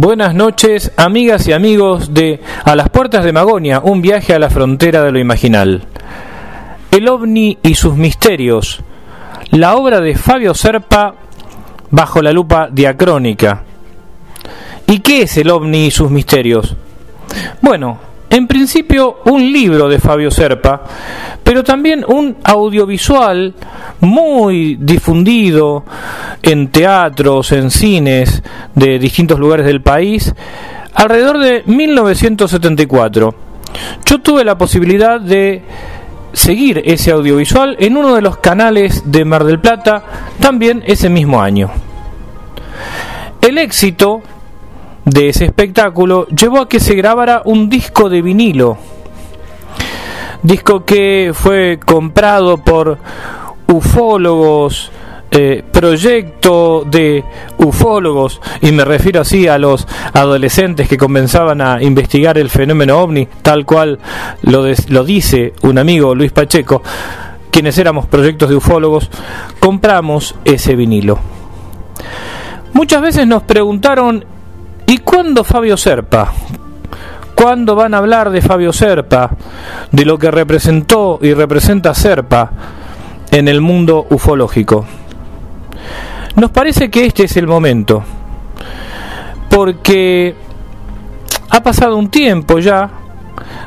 Buenas noches, amigas y amigos de A las Puertas de Magonia, un viaje a la frontera de lo imaginal. El ovni y sus misterios, la obra de Fabio Serpa bajo la lupa diacrónica. ¿Y qué es el ovni y sus misterios? Bueno, en principio un libro de Fabio Serpa, pero también un audiovisual muy difundido en teatros, en cines de distintos lugares del país, alrededor de 1974. Yo tuve la posibilidad de seguir ese audiovisual en uno de los canales de Mar del Plata también ese mismo año. El éxito de ese espectáculo llevó a que se grabara un disco de vinilo, disco que fue comprado por ufólogos, eh, proyecto de ufólogos, y me refiero así a los adolescentes que comenzaban a investigar el fenómeno ovni, tal cual lo, lo dice un amigo, Luis Pacheco, quienes éramos proyectos de ufólogos, compramos ese vinilo. Muchas veces nos preguntaron, ¿y cuándo Fabio Serpa? ¿Cuándo van a hablar de Fabio Serpa? De lo que representó y representa Serpa en el mundo ufológico. Nos parece que este es el momento, porque ha pasado un tiempo ya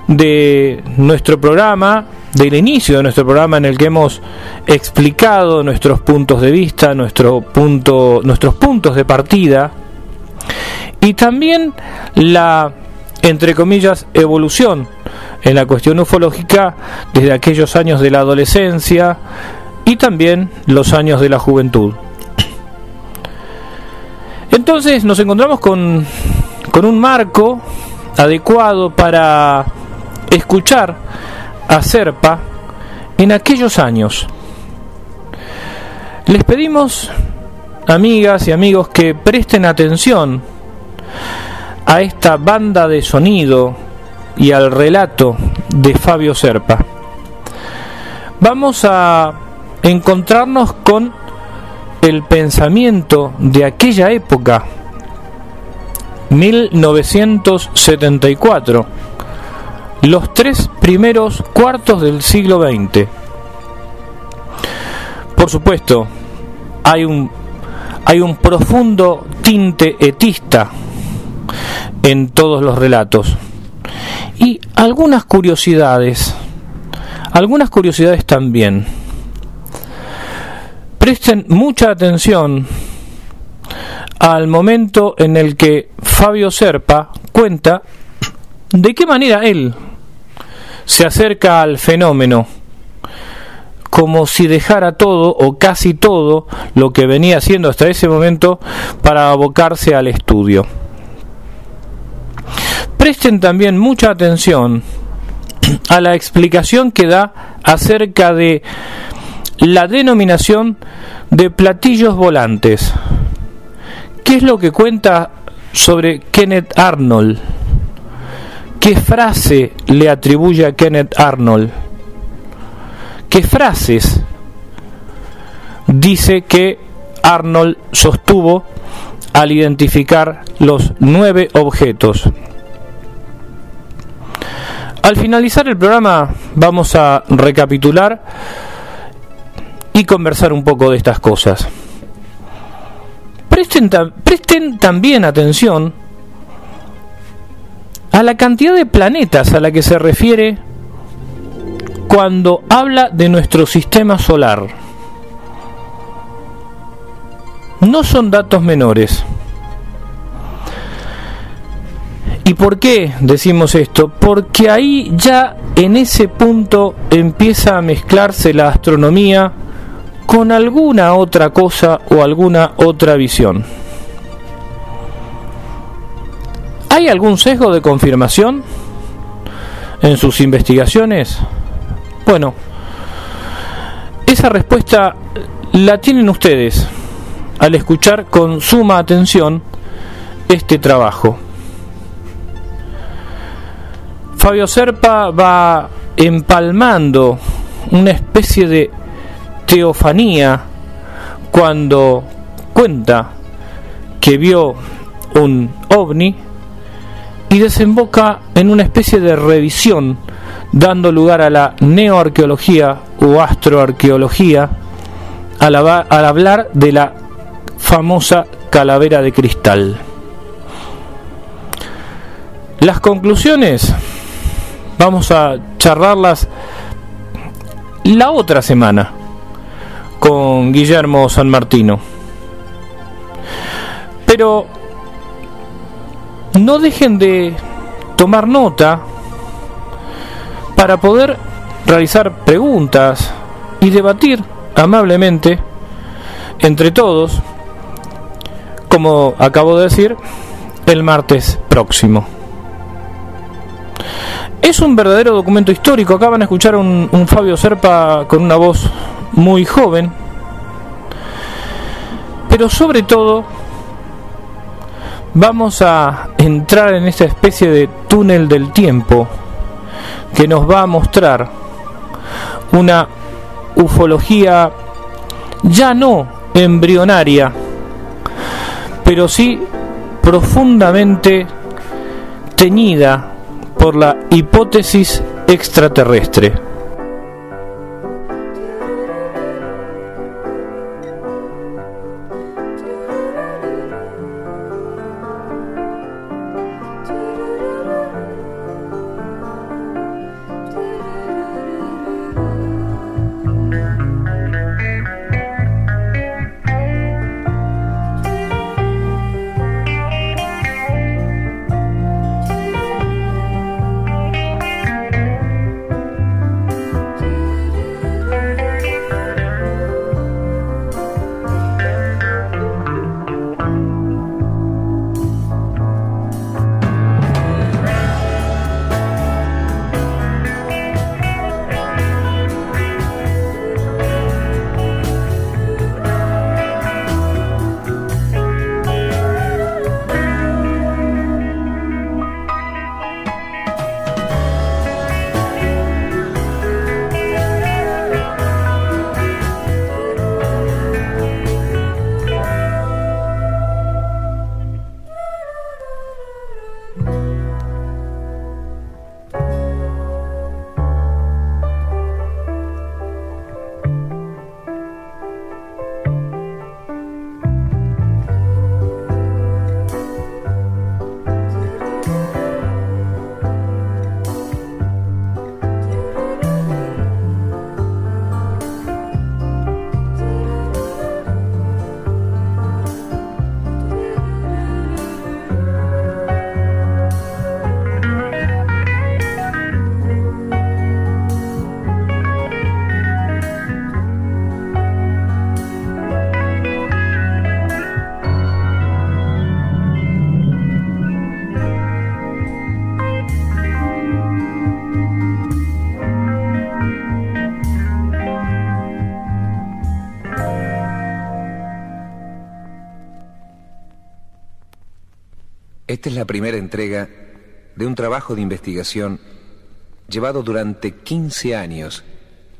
de nuestro programa, del inicio de nuestro programa en el que hemos explicado nuestros puntos de vista, nuestro punto, nuestros puntos de partida y también la entre comillas evolución en la cuestión ufológica desde aquellos años de la adolescencia y también los años de la juventud. Entonces nos encontramos con, con un marco adecuado para escuchar a Serpa en aquellos años. Les pedimos, amigas y amigos, que presten atención a esta banda de sonido y al relato de Fabio Serpa. Vamos a encontrarnos con el pensamiento de aquella época, 1974, los tres primeros cuartos del siglo XX. Por supuesto, hay un, hay un profundo tinte etista en todos los relatos. Y algunas curiosidades, algunas curiosidades también. Presten mucha atención al momento en el que Fabio Serpa cuenta de qué manera él se acerca al fenómeno como si dejara todo o casi todo lo que venía haciendo hasta ese momento para abocarse al estudio. Presten también mucha atención a la explicación que da acerca de la denominación de platillos volantes. ¿Qué es lo que cuenta sobre Kenneth Arnold? ¿Qué frase le atribuye a Kenneth Arnold? ¿Qué frases dice que Arnold sostuvo al identificar los nueve objetos? Al finalizar el programa vamos a recapitular y conversar un poco de estas cosas. Presten, presten también atención a la cantidad de planetas a la que se refiere cuando habla de nuestro sistema solar. No son datos menores. ¿Y por qué decimos esto? Porque ahí ya en ese punto empieza a mezclarse la astronomía con alguna otra cosa o alguna otra visión. ¿Hay algún sesgo de confirmación en sus investigaciones? Bueno, esa respuesta la tienen ustedes al escuchar con suma atención este trabajo. Fabio Serpa va empalmando una especie de teofanía cuando cuenta que vio un ovni y desemboca en una especie de revisión dando lugar a la neoarqueología o astroarqueología al, hablar de la famosa calavera de cristal. Las conclusiones vamos a charlarlas la otra semana con Guillermo San Martino. Pero no dejen de tomar nota para poder realizar preguntas y debatir amablemente entre todos, como acabo de decir, el martes próximo. Es un verdadero documento histórico. Acaban de escuchar un, un Fabio Serpa con una voz muy joven. Pero sobre todo, vamos a entrar en esta especie de túnel del tiempo que nos va a mostrar una ufología ya no embrionaria, pero sí profundamente teñida por la hipótesis extraterrestre. Esta es la primera entrega de un trabajo de investigación llevado durante 15 años,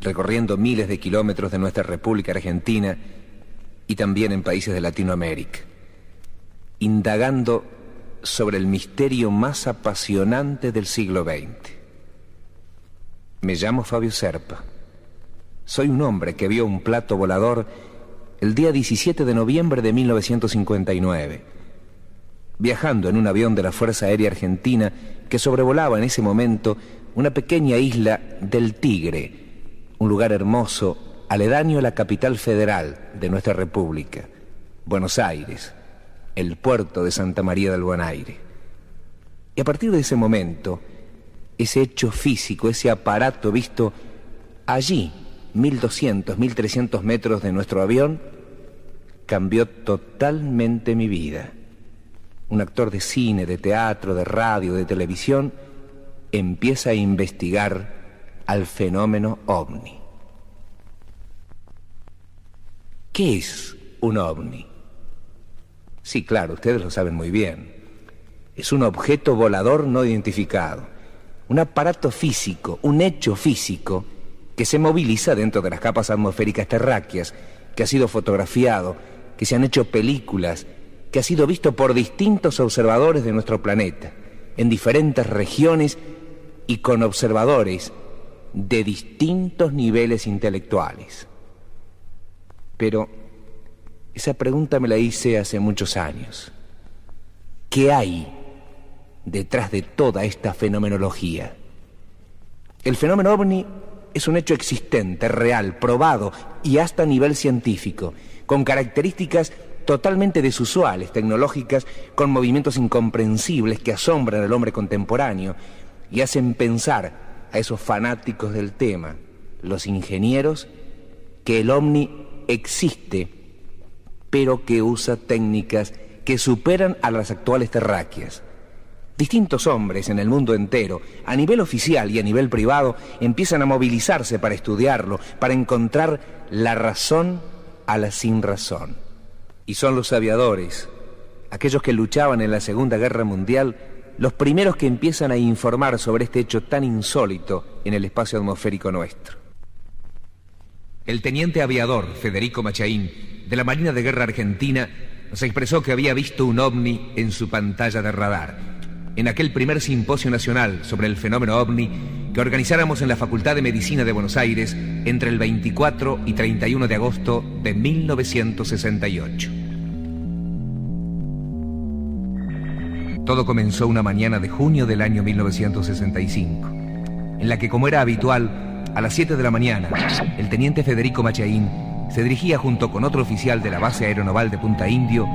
recorriendo miles de kilómetros de nuestra República Argentina y también en países de Latinoamérica, indagando sobre el misterio más apasionante del siglo XX. Me llamo Fabio Serpa. Soy un hombre que vio un plato volador el día 17 de noviembre de 1959 viajando en un avión de la Fuerza Aérea Argentina que sobrevolaba en ese momento una pequeña isla del Tigre, un lugar hermoso aledaño a la capital federal de nuestra República, Buenos Aires, el puerto de Santa María del Buen Aire. Y a partir de ese momento, ese hecho físico, ese aparato visto allí, 1200, 1300 metros de nuestro avión, cambió totalmente mi vida. Un actor de cine, de teatro, de radio, de televisión, empieza a investigar al fenómeno ovni. ¿Qué es un ovni? Sí, claro, ustedes lo saben muy bien. Es un objeto volador no identificado, un aparato físico, un hecho físico que se moviliza dentro de las capas atmosféricas terráqueas, que ha sido fotografiado, que se han hecho películas, que ha sido visto por distintos observadores de nuestro planeta, en diferentes regiones y con observadores de distintos niveles intelectuales. Pero esa pregunta me la hice hace muchos años. ¿Qué hay detrás de toda esta fenomenología? El fenómeno ovni es un hecho existente, real, probado y hasta a nivel científico, con características totalmente desusuales, tecnológicas, con movimientos incomprensibles que asombran al hombre contemporáneo y hacen pensar a esos fanáticos del tema, los ingenieros, que el ovni existe, pero que usa técnicas que superan a las actuales terráqueas. Distintos hombres en el mundo entero, a nivel oficial y a nivel privado, empiezan a movilizarse para estudiarlo, para encontrar la razón a la sin razón. Y son los aviadores, aquellos que luchaban en la Segunda Guerra Mundial, los primeros que empiezan a informar sobre este hecho tan insólito en el espacio atmosférico nuestro. El teniente aviador Federico Machaín, de la Marina de Guerra Argentina, nos expresó que había visto un ovni en su pantalla de radar. En aquel primer simposio nacional sobre el fenómeno ovni que organizáramos en la Facultad de Medicina de Buenos Aires entre el 24 y 31 de agosto de 1968. Todo comenzó una mañana de junio del año 1965, en la que como era habitual, a las 7 de la mañana, el teniente Federico Machaín se dirigía junto con otro oficial de la base aeronaval de Punta Indio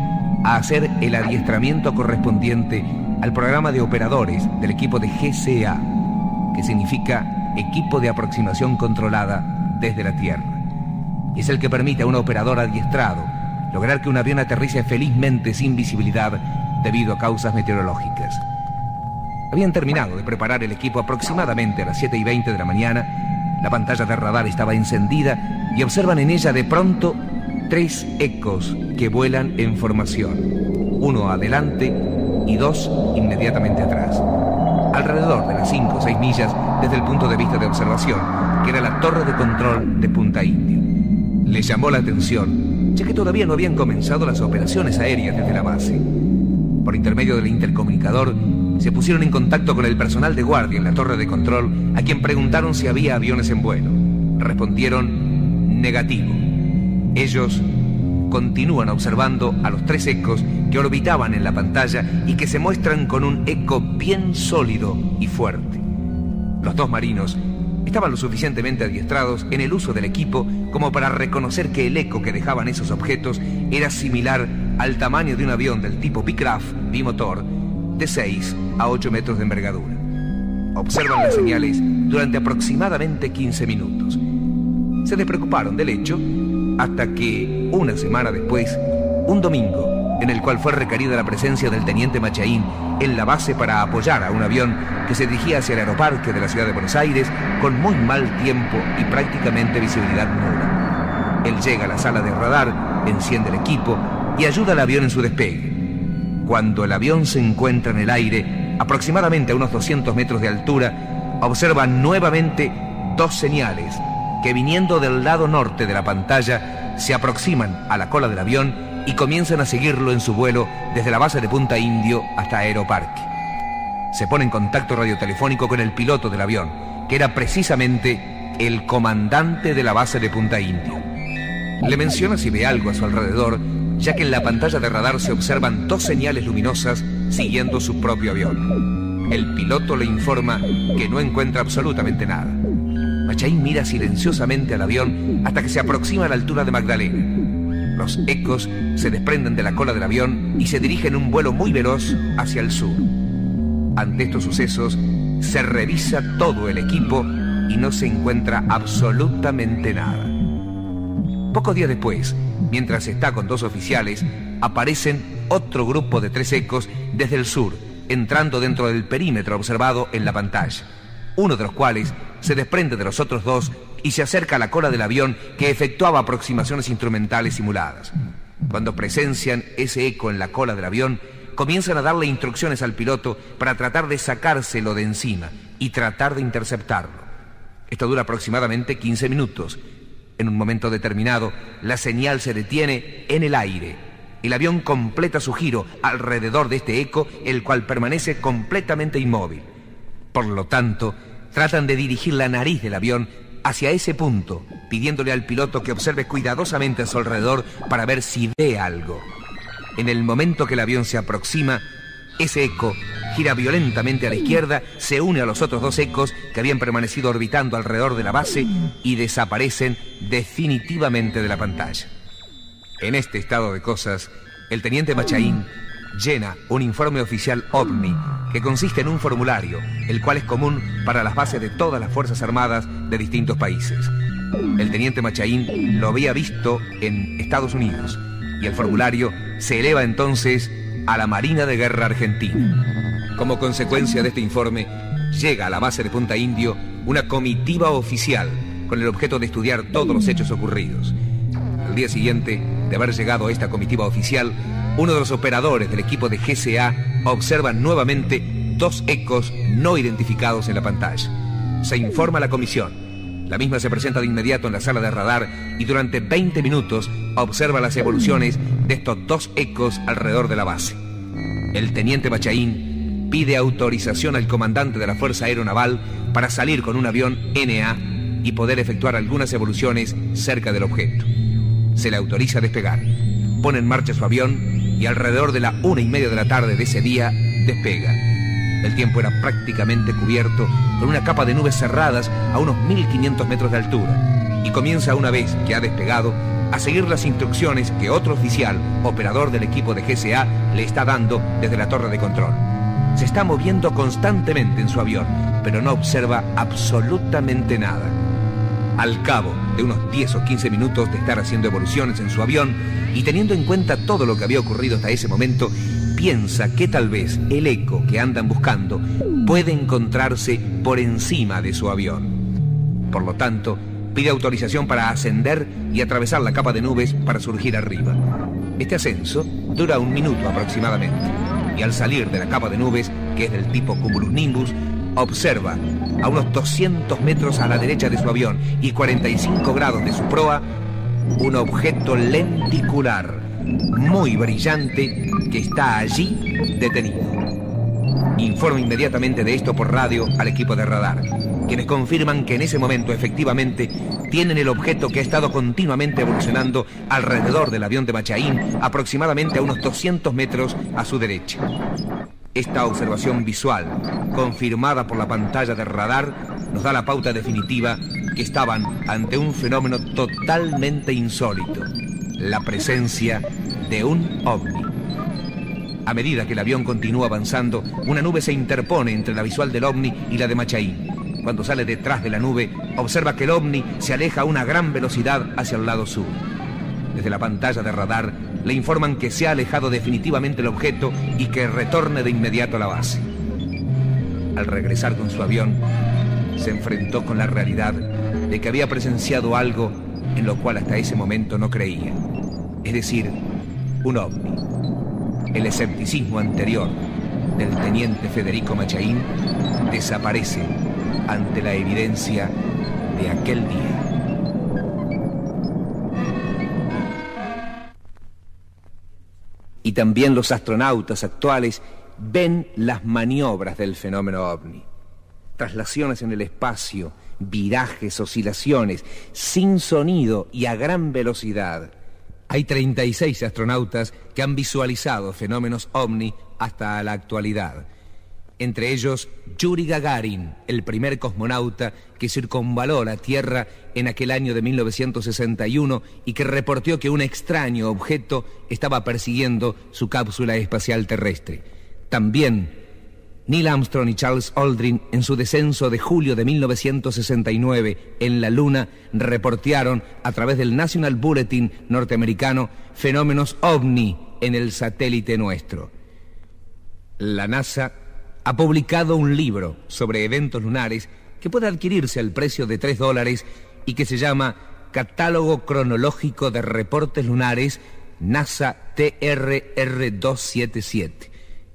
a hacer el adiestramiento correspondiente al programa de operadores del equipo de GCA, que significa Equipo de Aproximación Controlada desde la Tierra. Es el que permite a un operador adiestrado lograr que un avión aterrice felizmente sin visibilidad debido a causas meteorológicas. Habían terminado de preparar el equipo aproximadamente a las 7 y 20 de la mañana la pantalla de radar estaba encendida y observan en ella de pronto tres ecos que vuelan en formación, uno adelante y dos inmediatamente atrás, alrededor de las 5 o 6 millas desde el punto de vista de observación, que era la torre de control de Punta Indio. Les llamó la atención, ya que todavía no habían comenzado las operaciones aéreas desde la base. Por intermedio del intercomunicador, se pusieron en contacto con el personal de guardia en la torre de control, a quien preguntaron si había aviones en vuelo. Respondieron negativo. Ellos continúan observando a los tres ecos que orbitaban en la pantalla y que se muestran con un eco bien sólido y fuerte. Los dos marinos estaban lo suficientemente adiestrados en el uso del equipo como para reconocer que el eco que dejaban esos objetos era similar al tamaño de un avión del tipo Bicraft bimotor de 6 a 8 metros de envergadura. Observan las señales durante aproximadamente 15 minutos. Se despreocuparon del hecho hasta que, una semana después, un domingo, en el cual fue requerida la presencia del teniente Machaín en la base para apoyar a un avión que se dirigía hacia el aeroparque de la ciudad de Buenos Aires con muy mal tiempo y prácticamente visibilidad nula. Él llega a la sala de radar, enciende el equipo y ayuda al avión en su despegue. Cuando el avión se encuentra en el aire, aproximadamente a unos 200 metros de altura, observa nuevamente dos señales que viniendo del lado norte de la pantalla se aproximan a la cola del avión y comienzan a seguirlo en su vuelo desde la base de Punta Indio hasta Aeroparque. Se pone en contacto radiotelefónico con el piloto del avión, que era precisamente el comandante de la base de Punta Indio. Le menciona si ve algo a su alrededor ya que en la pantalla de radar se observan dos señales luminosas siguiendo su propio avión. El piloto le informa que no encuentra absolutamente nada. Machain mira silenciosamente al avión hasta que se aproxima a la altura de Magdalena. Los ecos se desprenden de la cola del avión y se dirigen un vuelo muy veloz hacia el sur. Ante estos sucesos, se revisa todo el equipo y no se encuentra absolutamente nada. Pocos días después, mientras está con dos oficiales, aparecen otro grupo de tres ecos desde el sur, entrando dentro del perímetro observado en la pantalla, uno de los cuales se desprende de los otros dos y se acerca a la cola del avión que efectuaba aproximaciones instrumentales simuladas. Cuando presencian ese eco en la cola del avión, comienzan a darle instrucciones al piloto para tratar de sacárselo de encima y tratar de interceptarlo. Esto dura aproximadamente 15 minutos. En un momento determinado, la señal se detiene en el aire. El avión completa su giro alrededor de este eco, el cual permanece completamente inmóvil. Por lo tanto, tratan de dirigir la nariz del avión hacia ese punto, pidiéndole al piloto que observe cuidadosamente a su alrededor para ver si ve algo. En el momento que el avión se aproxima, ese eco gira violentamente a la izquierda, se une a los otros dos ecos que habían permanecido orbitando alrededor de la base y desaparecen definitivamente de la pantalla. En este estado de cosas, el teniente Machaín llena un informe oficial OVNI que consiste en un formulario, el cual es común para las bases de todas las Fuerzas Armadas de distintos países. El teniente Machaín lo había visto en Estados Unidos y el formulario se eleva entonces a la Marina de Guerra Argentina. Como consecuencia de este informe, llega a la base de Punta Indio una comitiva oficial con el objeto de estudiar todos los hechos ocurridos. Día siguiente de haber llegado esta comitiva oficial, uno de los operadores del equipo de GCA observa nuevamente dos ecos no identificados en la pantalla. Se informa a la comisión. La misma se presenta de inmediato en la sala de radar y durante 20 minutos observa las evoluciones de estos dos ecos alrededor de la base. El teniente Bachaín pide autorización al comandante de la Fuerza Aeronaval para salir con un avión NA y poder efectuar algunas evoluciones cerca del objeto. Se le autoriza a despegar. Pone en marcha su avión y alrededor de la una y media de la tarde de ese día despega. El tiempo era prácticamente cubierto con una capa de nubes cerradas a unos 1500 metros de altura y comienza una vez que ha despegado a seguir las instrucciones que otro oficial, operador del equipo de GSA, le está dando desde la torre de control. Se está moviendo constantemente en su avión, pero no observa absolutamente nada. Al cabo de unos 10 o 15 minutos de estar haciendo evoluciones en su avión y teniendo en cuenta todo lo que había ocurrido hasta ese momento, piensa que tal vez el eco que andan buscando puede encontrarse por encima de su avión. Por lo tanto, pide autorización para ascender y atravesar la capa de nubes para surgir arriba. Este ascenso dura un minuto aproximadamente y al salir de la capa de nubes, que es del tipo cumulonimbus, observa a unos 200 metros a la derecha de su avión y 45 grados de su proa un objeto lenticular muy brillante que está allí detenido. Informa inmediatamente de esto por radio al equipo de radar, quienes confirman que en ese momento efectivamente tienen el objeto que ha estado continuamente evolucionando alrededor del avión de Machaín, aproximadamente a unos 200 metros a su derecha. Esta observación visual, confirmada por la pantalla de radar, nos da la pauta definitiva que estaban ante un fenómeno totalmente insólito, la presencia de un ovni. A medida que el avión continúa avanzando, una nube se interpone entre la visual del ovni y la de Machaín. Cuando sale detrás de la nube, observa que el ovni se aleja a una gran velocidad hacia el lado sur. Desde la pantalla de radar le informan que se ha alejado definitivamente el objeto y que retorne de inmediato a la base. Al regresar con su avión, se enfrentó con la realidad de que había presenciado algo en lo cual hasta ese momento no creía, es decir, un ovni. El escepticismo anterior del teniente Federico Machaín desaparece ante la evidencia de aquel día. También los astronautas actuales ven las maniobras del fenómeno ovni. Traslaciones en el espacio, virajes, oscilaciones, sin sonido y a gran velocidad. Hay 36 astronautas que han visualizado fenómenos ovni hasta la actualidad entre ellos Yuri Gagarin, el primer cosmonauta que circunvaló la Tierra en aquel año de 1961 y que reportó que un extraño objeto estaba persiguiendo su cápsula espacial terrestre. También Neil Armstrong y Charles Aldrin, en su descenso de julio de 1969 en la Luna, reportearon a través del National Bulletin norteamericano fenómenos ovni en el satélite nuestro. La NASA ha publicado un libro sobre eventos lunares que puede adquirirse al precio de 3 dólares y que se llama Catálogo Cronológico de Reportes Lunares NASA TRR 277.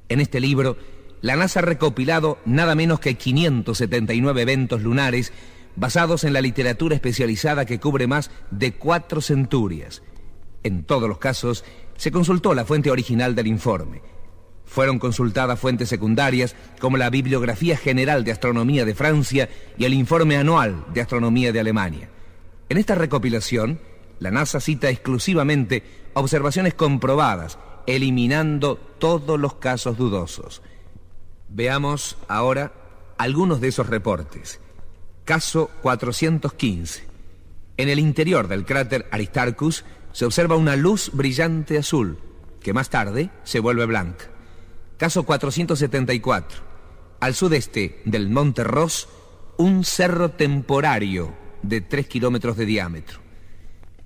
En este libro, la NASA ha recopilado nada menos que 579 eventos lunares basados en la literatura especializada que cubre más de cuatro centurias. En todos los casos, se consultó la fuente original del informe. Fueron consultadas fuentes secundarias como la Bibliografía General de Astronomía de Francia y el Informe Anual de Astronomía de Alemania. En esta recopilación, la NASA cita exclusivamente observaciones comprobadas, eliminando todos los casos dudosos. Veamos ahora algunos de esos reportes. Caso 415. En el interior del cráter Aristarchus se observa una luz brillante azul, que más tarde se vuelve blanca. Caso 474. Al sudeste del Monte Ross, un cerro temporario de 3 kilómetros de diámetro.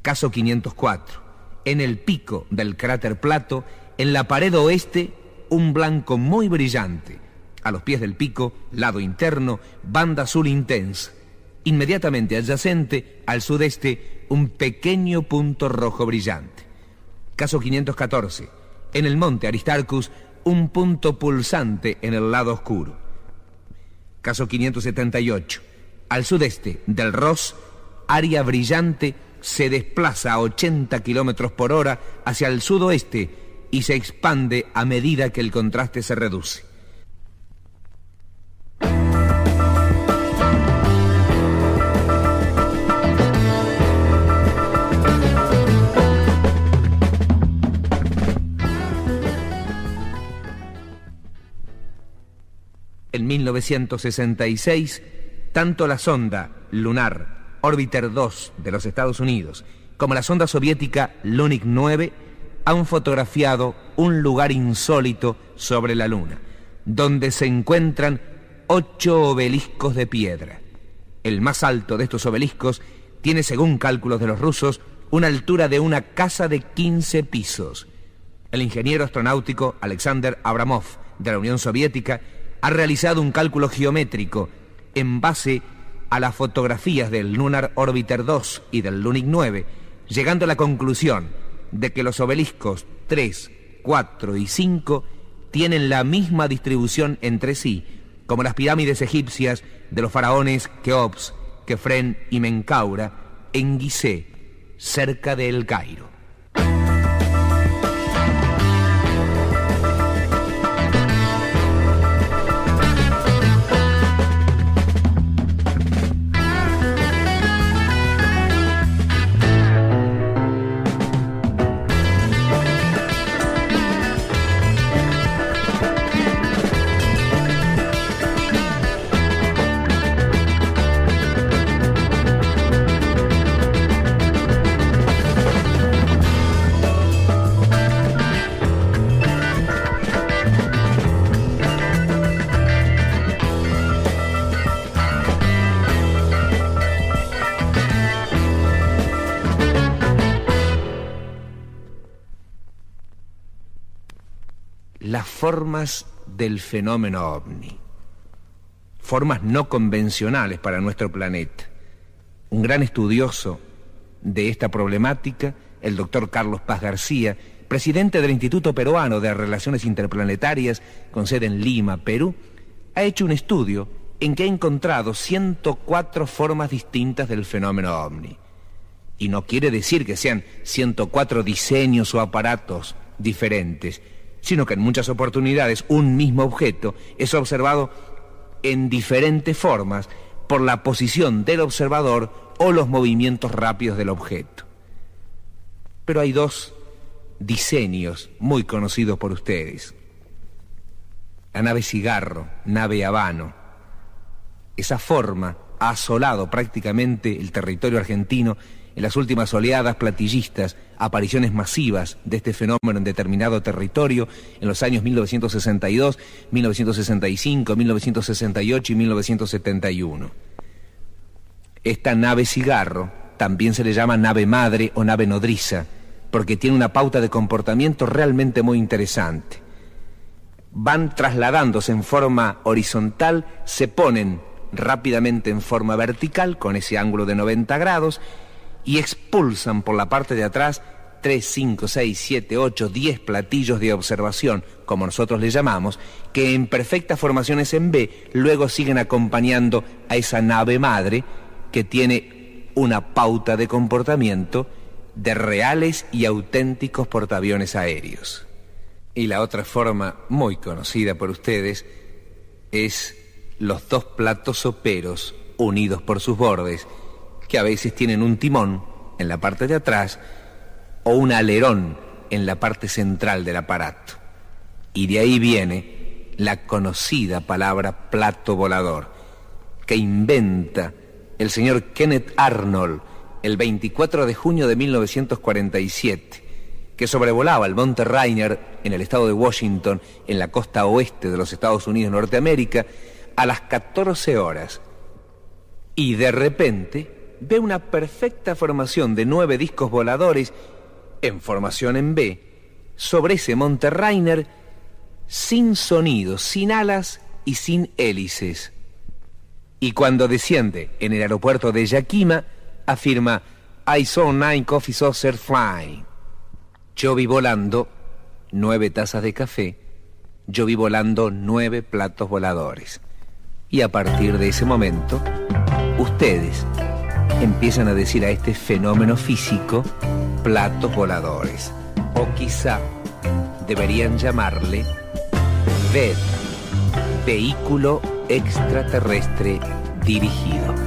Caso 504. En el pico del cráter Plato, en la pared oeste, un blanco muy brillante. A los pies del pico, lado interno, banda azul intensa. Inmediatamente adyacente, al sudeste, un pequeño punto rojo brillante. Caso 514. En el monte Aristarchus, un punto pulsante en el lado oscuro. Caso 578. Al sudeste del Ross, área brillante se desplaza a 80 kilómetros por hora hacia el sudoeste y se expande a medida que el contraste se reduce. En 1966, tanto la sonda lunar Orbiter 2 de los Estados Unidos como la sonda soviética Lunik 9 han fotografiado un lugar insólito sobre la Luna, donde se encuentran ocho obeliscos de piedra. El más alto de estos obeliscos tiene, según cálculos de los rusos, una altura de una casa de 15 pisos. El ingeniero astronáutico Alexander Abramov de la Unión Soviética ha realizado un cálculo geométrico en base a las fotografías del Lunar Orbiter 2 y del Lunik 9, llegando a la conclusión de que los obeliscos 3, 4 y 5 tienen la misma distribución entre sí, como las pirámides egipcias de los faraones Keops, Kefren y Menkaura en Gizeh, cerca de El Cairo. Formas del fenómeno ovni, formas no convencionales para nuestro planeta. Un gran estudioso de esta problemática, el doctor Carlos Paz García, presidente del Instituto Peruano de Relaciones Interplanetarias, con sede en Lima, Perú, ha hecho un estudio en que ha encontrado 104 formas distintas del fenómeno ovni. Y no quiere decir que sean 104 diseños o aparatos diferentes, sino que en muchas oportunidades un mismo objeto es observado en diferentes formas por la posición del observador o los movimientos rápidos del objeto. Pero hay dos diseños muy conocidos por ustedes. La nave cigarro, nave habano. Esa forma ha asolado prácticamente el territorio argentino en las últimas oleadas platillistas, apariciones masivas de este fenómeno en determinado territorio en los años 1962, 1965, 1968 y 1971. Esta nave cigarro también se le llama nave madre o nave nodriza, porque tiene una pauta de comportamiento realmente muy interesante. Van trasladándose en forma horizontal, se ponen rápidamente en forma vertical con ese ángulo de 90 grados y expulsan por la parte de atrás 3, 5, 6, 7, 8, 10 platillos de observación, como nosotros le llamamos, que en perfectas formaciones en B luego siguen acompañando a esa nave madre que tiene una pauta de comportamiento de reales y auténticos portaaviones aéreos. Y la otra forma muy conocida por ustedes es los dos platos soperos unidos por sus bordes, que a veces tienen un timón en la parte de atrás o un alerón en la parte central del aparato. Y de ahí viene la conocida palabra plato volador, que inventa el señor Kenneth Arnold el 24 de junio de 1947, que sobrevolaba el monte Rainer en el estado de Washington, en la costa oeste de los Estados Unidos Norteamérica, a las 14 horas. Y de repente ve una perfecta formación de nueve discos voladores en formación en B sobre ese monte Rainer sin sonido, sin alas y sin hélices. Y cuando desciende en el aeropuerto de Yakima, afirma, I saw nine coffee saucers flying. Yo vi volando nueve tazas de café, yo vi volando nueve platos voladores. Y a partir de ese momento, ustedes empiezan a decir a este fenómeno físico platos voladores. O quizá deberían llamarle VED, vehículo extraterrestre dirigido.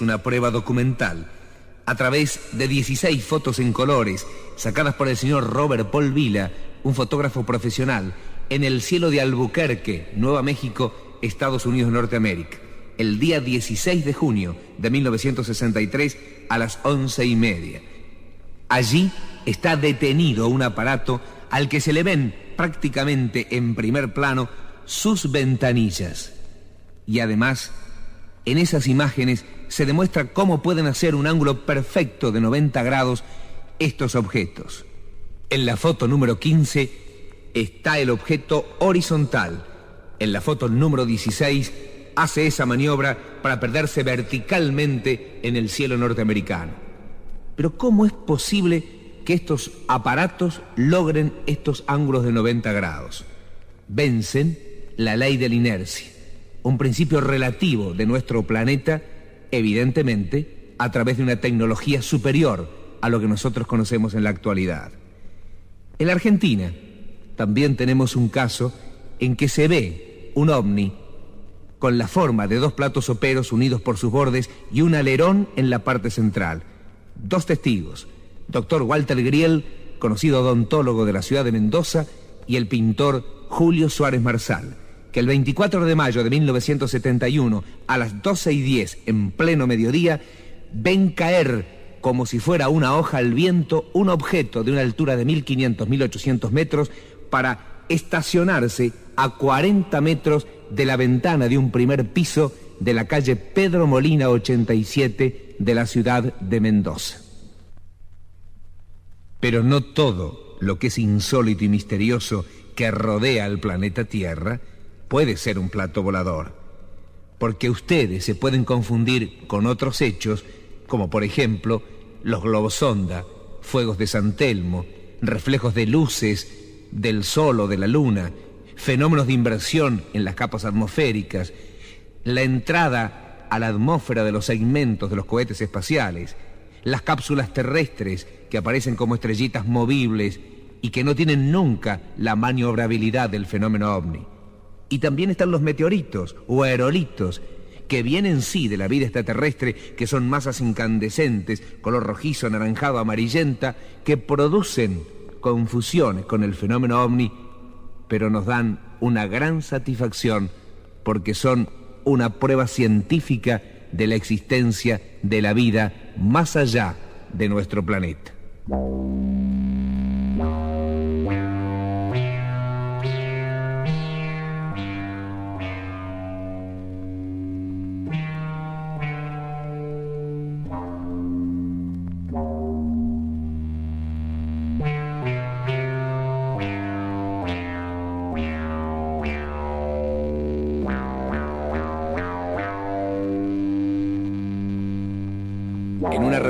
Una prueba documental. A través de 16 fotos en colores sacadas por el señor Robert Paul Vila, un fotógrafo profesional, en el cielo de Albuquerque, Nueva México, Estados Unidos Norteamérica, el día 16 de junio de 1963 a las once y media. Allí está detenido un aparato al que se le ven prácticamente en primer plano sus ventanillas. Y además en esas imágenes se demuestra cómo pueden hacer un ángulo perfecto de 90 grados estos objetos. En la foto número 15 está el objeto horizontal. En la foto número 16 hace esa maniobra para perderse verticalmente en el cielo norteamericano. Pero ¿cómo es posible que estos aparatos logren estos ángulos de 90 grados? Vencen la ley de la inercia un principio relativo de nuestro planeta, evidentemente, a través de una tecnología superior a lo que nosotros conocemos en la actualidad. En la Argentina también tenemos un caso en que se ve un ovni con la forma de dos platos soperos unidos por sus bordes y un alerón en la parte central. Dos testigos, doctor Walter Griel, conocido odontólogo de la ciudad de Mendoza, y el pintor Julio Suárez Marsal, que el 24 de mayo de 1971, a las 12 y 10, en pleno mediodía, ven caer como si fuera una hoja al viento un objeto de una altura de 1500-1800 metros para estacionarse a 40 metros de la ventana de un primer piso de la calle Pedro Molina 87 de la ciudad de Mendoza. Pero no todo lo que es insólito y misterioso que rodea al planeta Tierra puede ser un plato volador, porque ustedes se pueden confundir con otros hechos, como por ejemplo los globos sonda, fuegos de San Telmo, reflejos de luces del sol o de la luna, fenómenos de inversión en las capas atmosféricas, la entrada a la atmósfera de los segmentos de los cohetes espaciales, las cápsulas terrestres que aparecen como estrellitas movibles y que no tienen nunca la maniobrabilidad del fenómeno ovni. Y también están los meteoritos o aerolitos, que vienen sí de la vida extraterrestre, que son masas incandescentes, color rojizo, anaranjado, amarillenta, que producen confusiones con el fenómeno ovni, pero nos dan una gran satisfacción porque son una prueba científica de la existencia de la vida más allá de nuestro planeta.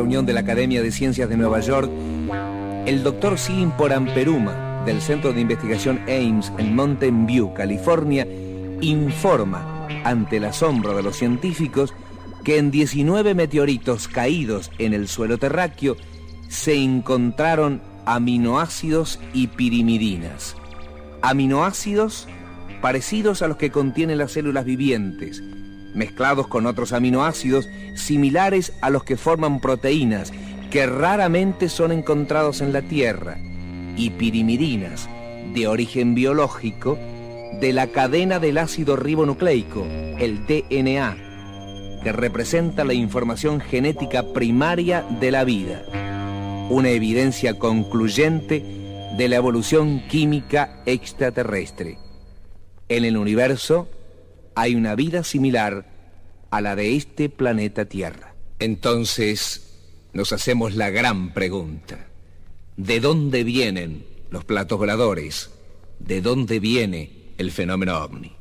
De la Academia de Ciencias de Nueva York, el doctor Silim Poramperuma, del Centro de Investigación Ames en Mountain View, California, informa ante el asombro de los científicos que en 19 meteoritos caídos en el suelo terráqueo se encontraron aminoácidos y pirimidinas. Aminoácidos parecidos a los que contienen las células vivientes, mezclados con otros aminoácidos similares a los que forman proteínas que raramente son encontrados en la Tierra, y pirimidinas de origen biológico de la cadena del ácido ribonucleico, el DNA, que representa la información genética primaria de la vida, una evidencia concluyente de la evolución química extraterrestre. En el universo hay una vida similar a la de este planeta Tierra. Entonces nos hacemos la gran pregunta. ¿De dónde vienen los platos voladores? ¿De dónde viene el fenómeno ovni?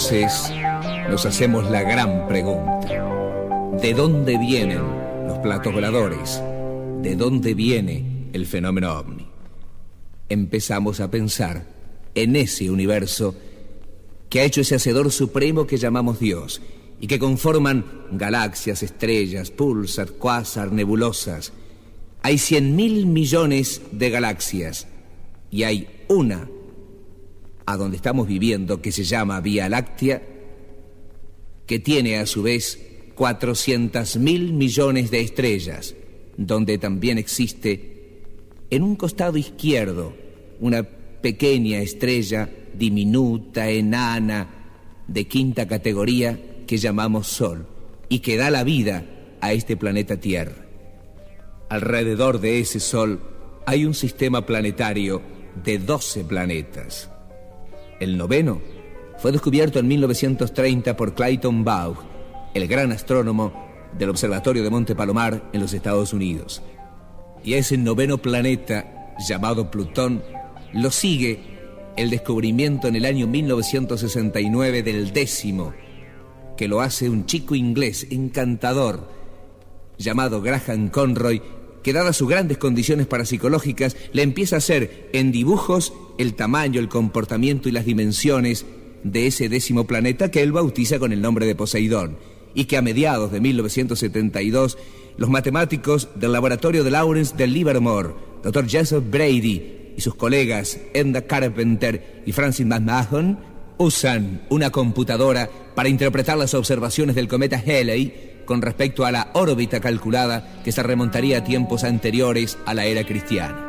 Entonces nos hacemos la gran pregunta. ¿De dónde vienen los platos voladores? ¿De dónde viene el fenómeno ovni? Empezamos a pensar en ese universo que ha hecho ese hacedor supremo que llamamos Dios y que conforman galaxias, estrellas, pulsar, cuásar, nebulosas. Hay cien mil millones de galaxias y hay una donde estamos viviendo que se llama Vía Láctea, que tiene a su vez 400 mil millones de estrellas, donde también existe en un costado izquierdo una pequeña estrella diminuta, enana, de quinta categoría que llamamos Sol y que da la vida a este planeta Tierra. Alrededor de ese Sol hay un sistema planetario de 12 planetas. El noveno fue descubierto en 1930 por Clayton Baugh, el gran astrónomo del Observatorio de Monte Palomar en los Estados Unidos. Y ese noveno planeta, llamado Plutón, lo sigue el descubrimiento en el año 1969 del décimo, que lo hace un chico inglés encantador llamado Graham Conroy, que dadas sus grandes condiciones parapsicológicas, le empieza a hacer en dibujos el tamaño, el comportamiento y las dimensiones de ese décimo planeta que él bautiza con el nombre de Poseidón, y que a mediados de 1972 los matemáticos del laboratorio de Lawrence de Livermore, Dr. Joseph Brady y sus colegas Enda Carpenter y Francis McMahon usan una computadora para interpretar las observaciones del cometa Halley con respecto a la órbita calculada que se remontaría a tiempos anteriores a la era cristiana.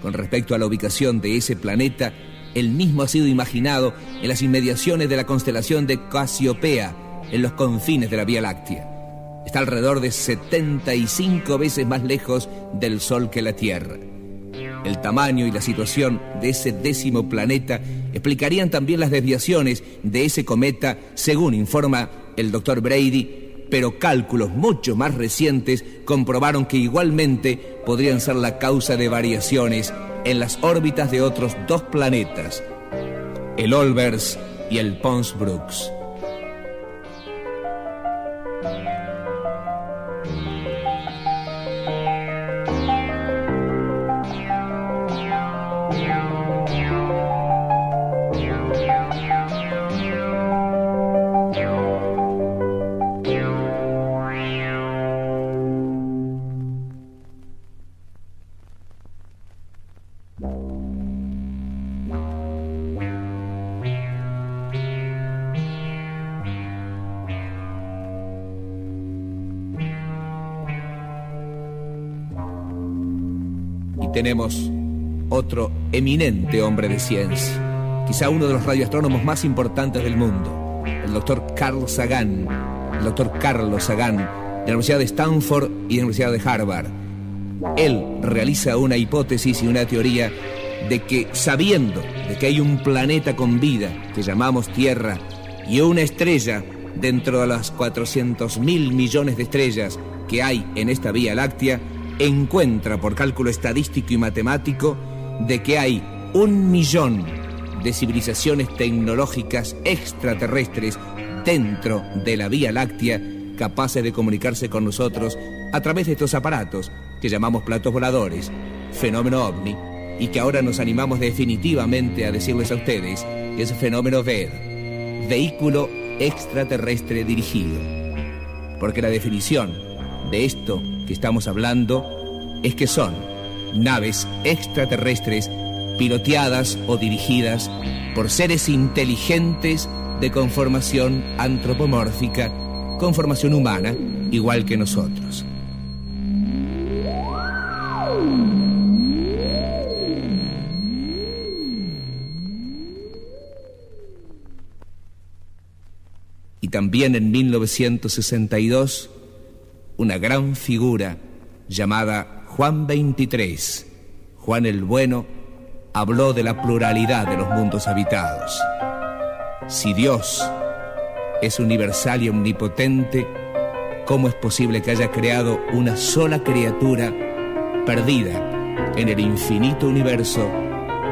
Con respecto a la ubicación de ese planeta, el mismo ha sido imaginado en las inmediaciones de la constelación de Casiopea, en los confines de la Vía Láctea. Está alrededor de 75 veces más lejos del Sol que la Tierra. El tamaño y la situación de ese décimo planeta explicarían también las desviaciones de ese cometa, según informa el doctor Brady, pero cálculos mucho más recientes comprobaron que igualmente podrían ser la causa de variaciones en las órbitas de otros dos planetas, el Olbers y el Pons Brooks. Tenemos otro eminente hombre de ciencia, quizá uno de los radioastrónomos más importantes del mundo, el doctor Carl Sagan, el doctor Carlos Sagan, de la Universidad de Stanford y de la Universidad de Harvard. Él realiza una hipótesis y una teoría de que sabiendo de que hay un planeta con vida que llamamos Tierra y una estrella dentro de las 400 mil millones de estrellas que hay en esta Vía Láctea, encuentra por cálculo estadístico y matemático de que hay un millón de civilizaciones tecnológicas extraterrestres dentro de la Vía Láctea capaces de comunicarse con nosotros a través de estos aparatos que llamamos platos voladores, fenómeno ovni, y que ahora nos animamos definitivamente a decirles a ustedes que es fenómeno VED, vehículo extraterrestre dirigido. Porque la definición de esto que estamos hablando es que son naves extraterrestres piloteadas o dirigidas por seres inteligentes de conformación antropomórfica, conformación humana, igual que nosotros. Y también en 1962 una gran figura llamada Juan 23, Juan el Bueno, habló de la pluralidad de los mundos habitados. Si Dios es universal y omnipotente, ¿cómo es posible que haya creado una sola criatura perdida en el infinito universo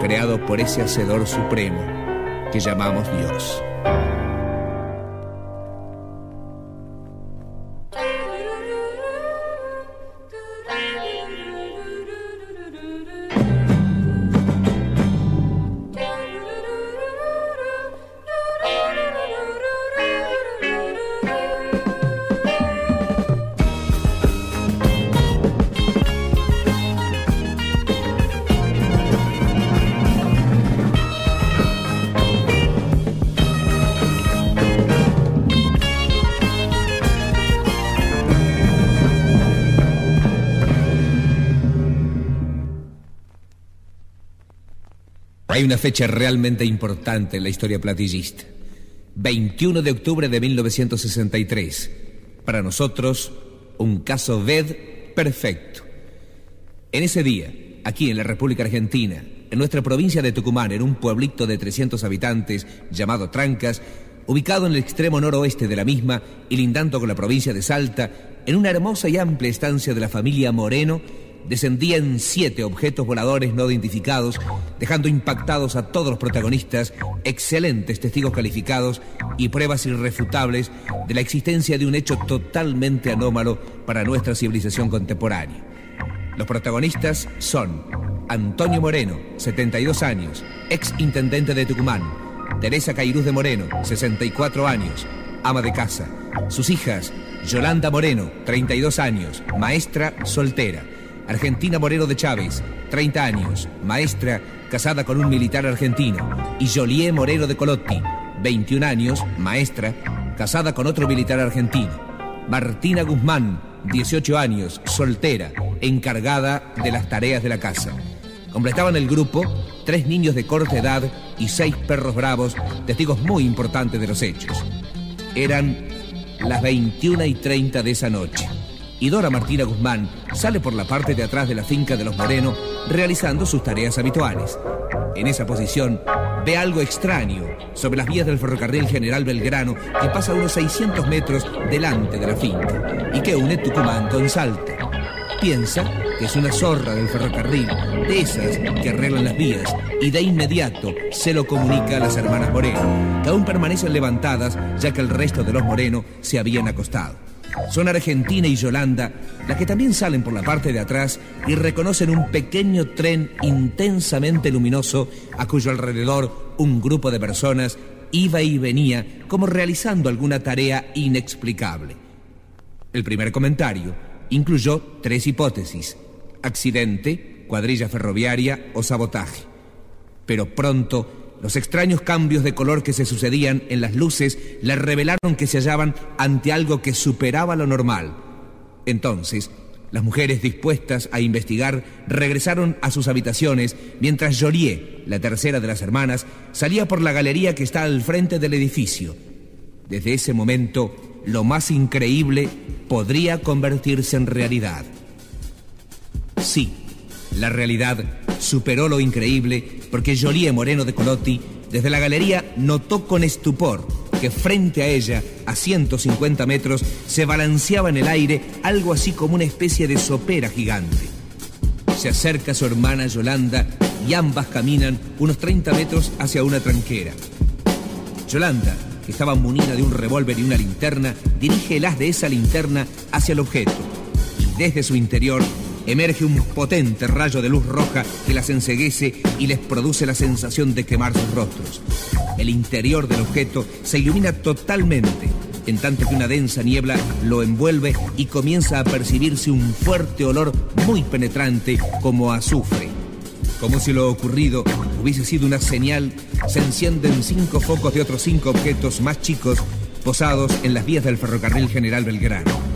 creado por ese Hacedor Supremo que llamamos Dios? Hay una fecha realmente importante en la historia platillista. 21 de octubre de 1963. Para nosotros, un caso VED perfecto. En ese día, aquí en la República Argentina, en nuestra provincia de Tucumán, en un pueblito de 300 habitantes llamado Trancas, ubicado en el extremo noroeste de la misma y lindando con la provincia de Salta, en una hermosa y amplia estancia de la familia Moreno, descendían siete objetos voladores no identificados, dejando impactados a todos los protagonistas, excelentes testigos calificados y pruebas irrefutables de la existencia de un hecho totalmente anómalo para nuestra civilización contemporánea. Los protagonistas son Antonio Moreno, 72 años, ex intendente de Tucumán, Teresa Cairuz de Moreno, 64 años, ama de casa, sus hijas, Yolanda Moreno, 32 años, maestra soltera, Argentina Moreno de Chávez, 30 años, maestra casada con un militar argentino, y Jolie Moreno de Colotti, 21 años, maestra, casada con otro militar argentino. Martina Guzmán, 18 años, soltera, encargada de las tareas de la casa. Completaban el grupo tres niños de corta edad y seis perros bravos, testigos muy importantes de los hechos. Eran las 21 y 30 de esa noche y Dora Martina Guzmán sale por la parte de atrás de la finca de los Moreno realizando sus tareas habituales. En esa posición ve algo extraño sobre las vías del ferrocarril General Belgrano que pasa unos 600 metros delante de la finca y que une Tucumán con Salta. Piensa que es una zorra del ferrocarril, de esas que arreglan las vías, y de inmediato se lo comunica a las hermanas Moreno, que aún permanecen levantadas ya que el resto de los Moreno se habían acostado. Son Argentina y Yolanda las que también salen por la parte de atrás y reconocen un pequeño tren intensamente luminoso a cuyo alrededor un grupo de personas iba y venía como realizando alguna tarea inexplicable. El primer comentario incluyó tres hipótesis, accidente, cuadrilla ferroviaria o sabotaje. Pero pronto los extraños cambios de color que se sucedían en las luces le revelaron que se hallaban ante algo que superaba lo normal. Entonces, las mujeres dispuestas a investigar regresaron a sus habitaciones mientras Jolie, la tercera de las hermanas, salía por la galería que está al frente del edificio. Desde ese momento, lo más increíble podría convertirse en realidad. Sí, la realidad superó lo increíble porque Jolie Moreno de Colotti, desde la galería, notó con estupor que frente a ella, a 150 metros, se balanceaba en el aire algo así como una especie de sopera gigante. Se acerca su hermana Yolanda y ambas caminan unos 30 metros hacia una tranquera. Yolanda, que estaba munida de un revólver y una linterna, dirige el haz de esa linterna hacia el objeto y desde su interior emerge un potente rayo de luz roja que las enseguece y les produce la sensación de quemar sus rostros. El interior del objeto se ilumina totalmente, en tanto que una densa niebla lo envuelve y comienza a percibirse un fuerte olor muy penetrante como azufre. Como si lo ocurrido hubiese sido una señal, se encienden cinco focos de otros cinco objetos más chicos posados en las vías del ferrocarril General Belgrano.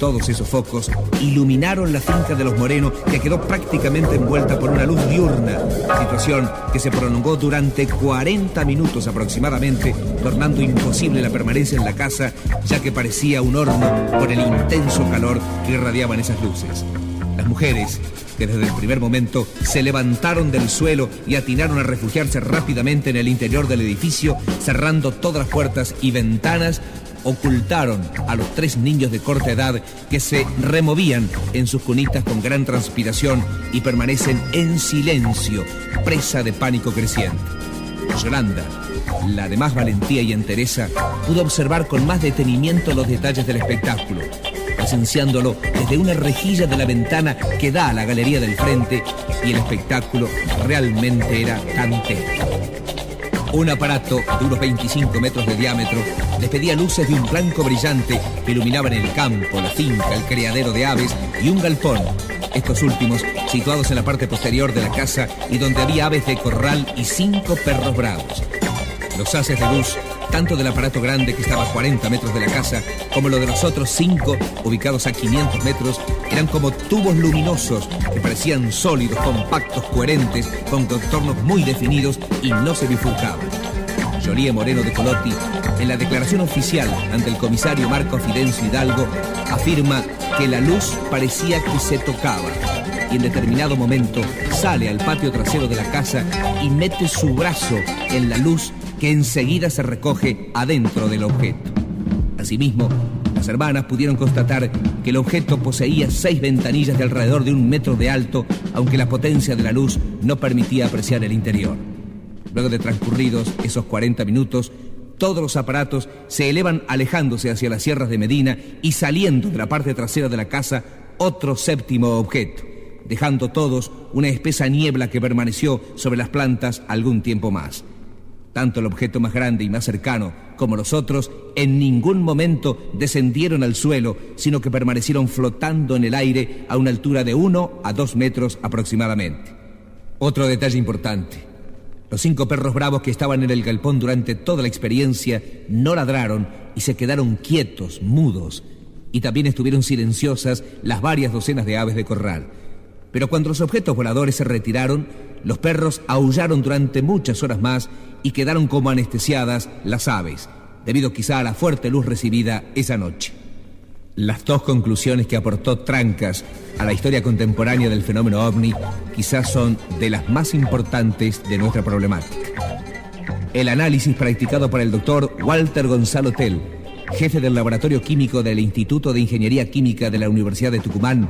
Todos esos focos iluminaron la finca de los Morenos, que quedó prácticamente envuelta por una luz diurna, situación que se prolongó durante 40 minutos aproximadamente, tornando imposible la permanencia en la casa, ya que parecía un horno por el intenso calor que irradiaban esas luces. Las mujeres, que desde el primer momento se levantaron del suelo y atinaron a refugiarse rápidamente en el interior del edificio, cerrando todas las puertas y ventanas, ocultaron a los tres niños de corta edad que se removían en sus cunitas con gran transpiración y permanecen en silencio, presa de pánico creciente. Yolanda, la de más valentía y entereza, pudo observar con más detenimiento los detalles del espectáculo, presenciándolo desde una rejilla de la ventana que da a la galería del frente y el espectáculo realmente era dantesco. Un aparato de unos 25 metros de diámetro despedía luces de un blanco brillante que iluminaban el campo, la finca, el criadero de aves y un galpón. Estos últimos situados en la parte posterior de la casa y donde había aves de corral y cinco perros bravos. Los haces de luz tanto del aparato grande que estaba a 40 metros de la casa, como lo de los otros cinco, ubicados a 500 metros, eran como tubos luminosos que parecían sólidos, compactos, coherentes, con contornos muy definidos y no se bifurcaban. Jolie Moreno de Colotti, en la declaración oficial ante el comisario Marco Fidencio Hidalgo, afirma que la luz parecía que se tocaba y en determinado momento sale al patio trasero de la casa y mete su brazo en la luz que enseguida se recoge adentro del objeto. Asimismo, las hermanas pudieron constatar que el objeto poseía seis ventanillas de alrededor de un metro de alto, aunque la potencia de la luz no permitía apreciar el interior. Luego de transcurridos esos 40 minutos, todos los aparatos se elevan alejándose hacia las sierras de Medina y saliendo de la parte trasera de la casa otro séptimo objeto, dejando todos una espesa niebla que permaneció sobre las plantas algún tiempo más. Tanto el objeto más grande y más cercano como los otros en ningún momento descendieron al suelo, sino que permanecieron flotando en el aire a una altura de uno a dos metros aproximadamente. Otro detalle importante. Los cinco perros bravos que estaban en el galpón durante toda la experiencia no ladraron y se quedaron quietos, mudos, y también estuvieron silenciosas las varias docenas de aves de corral. Pero cuando los objetos voladores se retiraron, los perros aullaron durante muchas horas más y quedaron como anestesiadas las aves, debido quizá a la fuerte luz recibida esa noche. Las dos conclusiones que aportó Trancas a la historia contemporánea del fenómeno ovni quizás son de las más importantes de nuestra problemática. El análisis practicado por el doctor Walter Gonzalo Tell, jefe del laboratorio químico del Instituto de Ingeniería Química de la Universidad de Tucumán,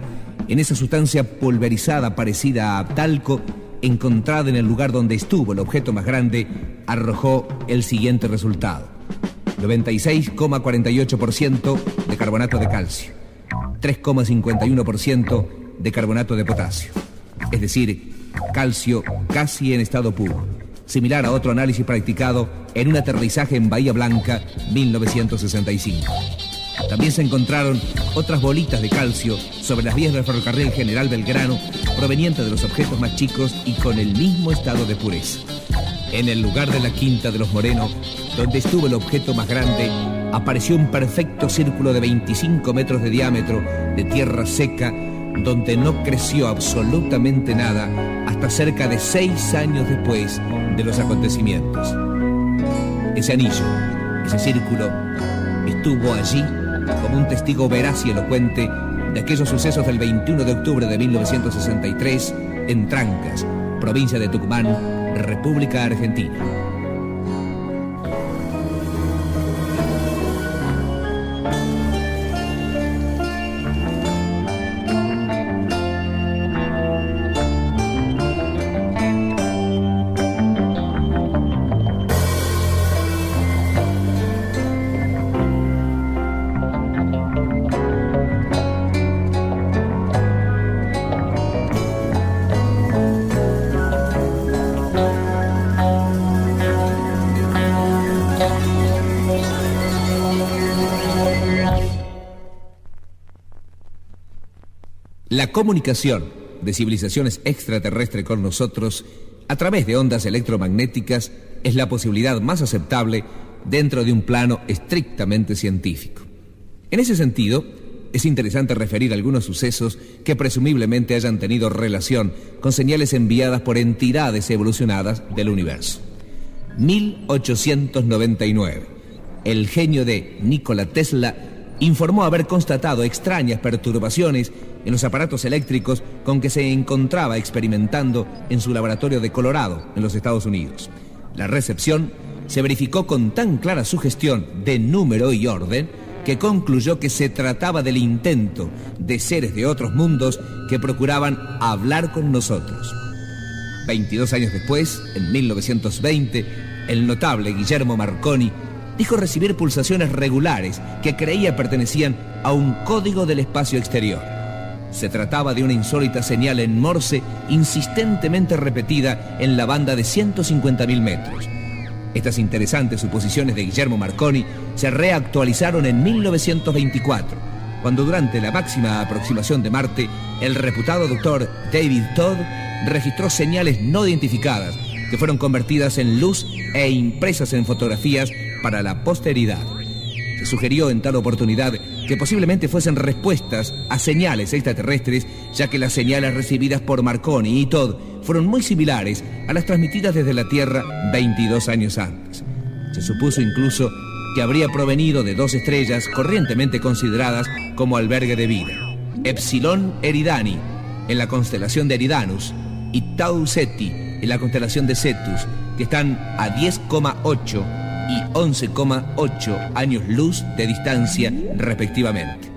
en esa sustancia pulverizada parecida a talco, encontrada en el lugar donde estuvo el objeto más grande, arrojó el siguiente resultado. 96,48% de carbonato de calcio, 3,51% de carbonato de potasio, es decir, calcio casi en estado puro, similar a otro análisis practicado en un aterrizaje en Bahía Blanca 1965. También se encontraron otras bolitas de calcio sobre las vías del ferrocarril General Belgrano, provenientes de los objetos más chicos y con el mismo estado de pureza. En el lugar de la Quinta de los Morenos, donde estuvo el objeto más grande, apareció un perfecto círculo de 25 metros de diámetro de tierra seca, donde no creció absolutamente nada hasta cerca de seis años después de los acontecimientos. Ese anillo, ese círculo, estuvo allí como un testigo veraz y elocuente de aquellos sucesos del 21 de octubre de 1963 en Trancas, provincia de Tucumán, República Argentina. La comunicación de civilizaciones extraterrestres con nosotros a través de ondas electromagnéticas es la posibilidad más aceptable dentro de un plano estrictamente científico. En ese sentido, es interesante referir algunos sucesos que presumiblemente hayan tenido relación con señales enviadas por entidades evolucionadas del universo. 1899. El genio de Nikola Tesla informó haber constatado extrañas perturbaciones en los aparatos eléctricos con que se encontraba experimentando en su laboratorio de Colorado, en los Estados Unidos. La recepción se verificó con tan clara sugestión de número y orden que concluyó que se trataba del intento de seres de otros mundos que procuraban hablar con nosotros. 22 años después, en 1920, el notable Guillermo Marconi dijo recibir pulsaciones regulares que creía pertenecían a un código del espacio exterior. Se trataba de una insólita señal en Morse insistentemente repetida en la banda de 150.000 metros. Estas interesantes suposiciones de Guillermo Marconi se reactualizaron en 1924, cuando durante la máxima aproximación de Marte, el reputado doctor David Todd registró señales no identificadas que fueron convertidas en luz e impresas en fotografías para la posteridad. Sugirió en tal oportunidad que posiblemente fuesen respuestas a señales extraterrestres, ya que las señales recibidas por Marconi y Todd fueron muy similares a las transmitidas desde la Tierra 22 años antes. Se supuso incluso que habría provenido de dos estrellas corrientemente consideradas como albergue de vida, Epsilon Eridani, en la constelación de Eridanus, y Tau Ceti, en la constelación de Cetus, que están a 10,8 y 11,8 años luz de distancia respectivamente.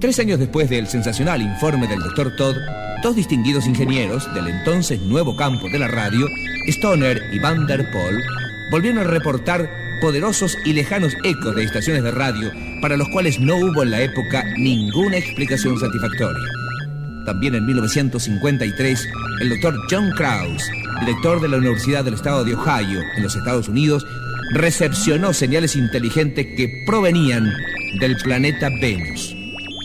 Tres años después del sensacional informe del Dr. Todd, dos distinguidos ingenieros del entonces nuevo campo de la radio, Stoner y Van der Poel, volvieron a reportar poderosos y lejanos ecos de estaciones de radio para los cuales no hubo en la época ninguna explicación satisfactoria. También en 1953, el doctor John Krause, director de la Universidad del Estado de Ohio en los Estados Unidos, recepcionó señales inteligentes que provenían del planeta Venus.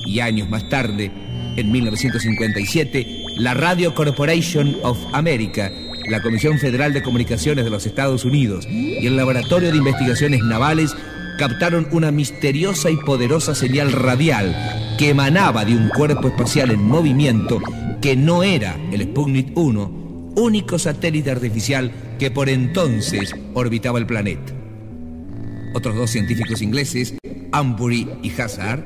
Y años más tarde, en 1957, la Radio Corporation of America, la Comisión Federal de Comunicaciones de los Estados Unidos y el Laboratorio de Investigaciones Navales captaron una misteriosa y poderosa señal radial que emanaba de un cuerpo espacial en movimiento que no era el Sputnik 1, único satélite artificial que por entonces orbitaba el planeta. Otros dos científicos ingleses, Ambury y Hazard,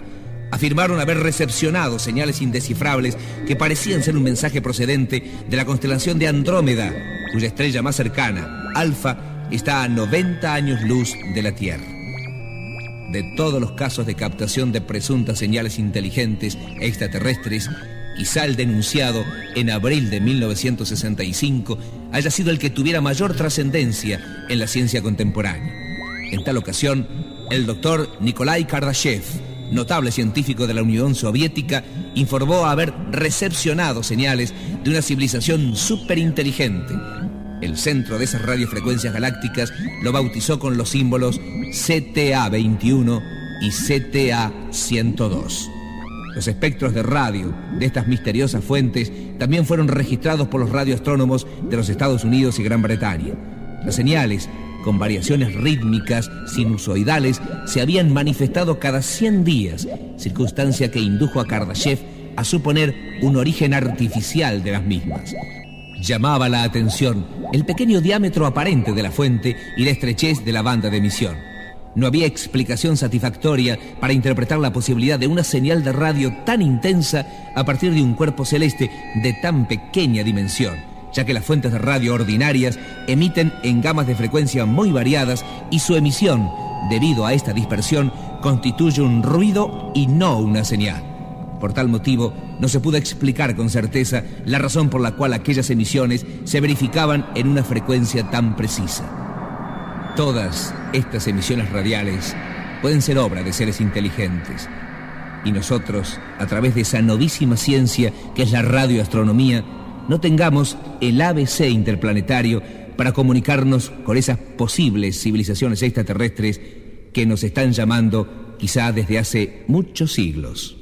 afirmaron haber recepcionado señales indescifrables que parecían ser un mensaje procedente de la constelación de Andrómeda, cuya estrella más cercana, Alfa, está a 90 años luz de la Tierra. De todos los casos de captación de presuntas señales inteligentes extraterrestres, quizá el denunciado en abril de 1965 haya sido el que tuviera mayor trascendencia en la ciencia contemporánea. En tal ocasión, el doctor Nikolai Kardashev, notable científico de la Unión Soviética, informó haber recepcionado señales de una civilización superinteligente. El centro de esas radiofrecuencias galácticas lo bautizó con los símbolos CTA-21 y CTA-102. Los espectros de radio de estas misteriosas fuentes también fueron registrados por los radioastrónomos de los Estados Unidos y Gran Bretaña. Las señales, con variaciones rítmicas sinusoidales, se habían manifestado cada 100 días, circunstancia que indujo a Kardashev a suponer un origen artificial de las mismas. Llamaba la atención el pequeño diámetro aparente de la fuente y la estrechez de la banda de emisión. No había explicación satisfactoria para interpretar la posibilidad de una señal de radio tan intensa a partir de un cuerpo celeste de tan pequeña dimensión, ya que las fuentes de radio ordinarias emiten en gamas de frecuencia muy variadas y su emisión, debido a esta dispersión, constituye un ruido y no una señal. Por tal motivo, no se pudo explicar con certeza la razón por la cual aquellas emisiones se verificaban en una frecuencia tan precisa. Todas estas emisiones radiales pueden ser obra de seres inteligentes. Y nosotros, a través de esa novísima ciencia que es la radioastronomía, no tengamos el ABC interplanetario para comunicarnos con esas posibles civilizaciones extraterrestres que nos están llamando quizá desde hace muchos siglos.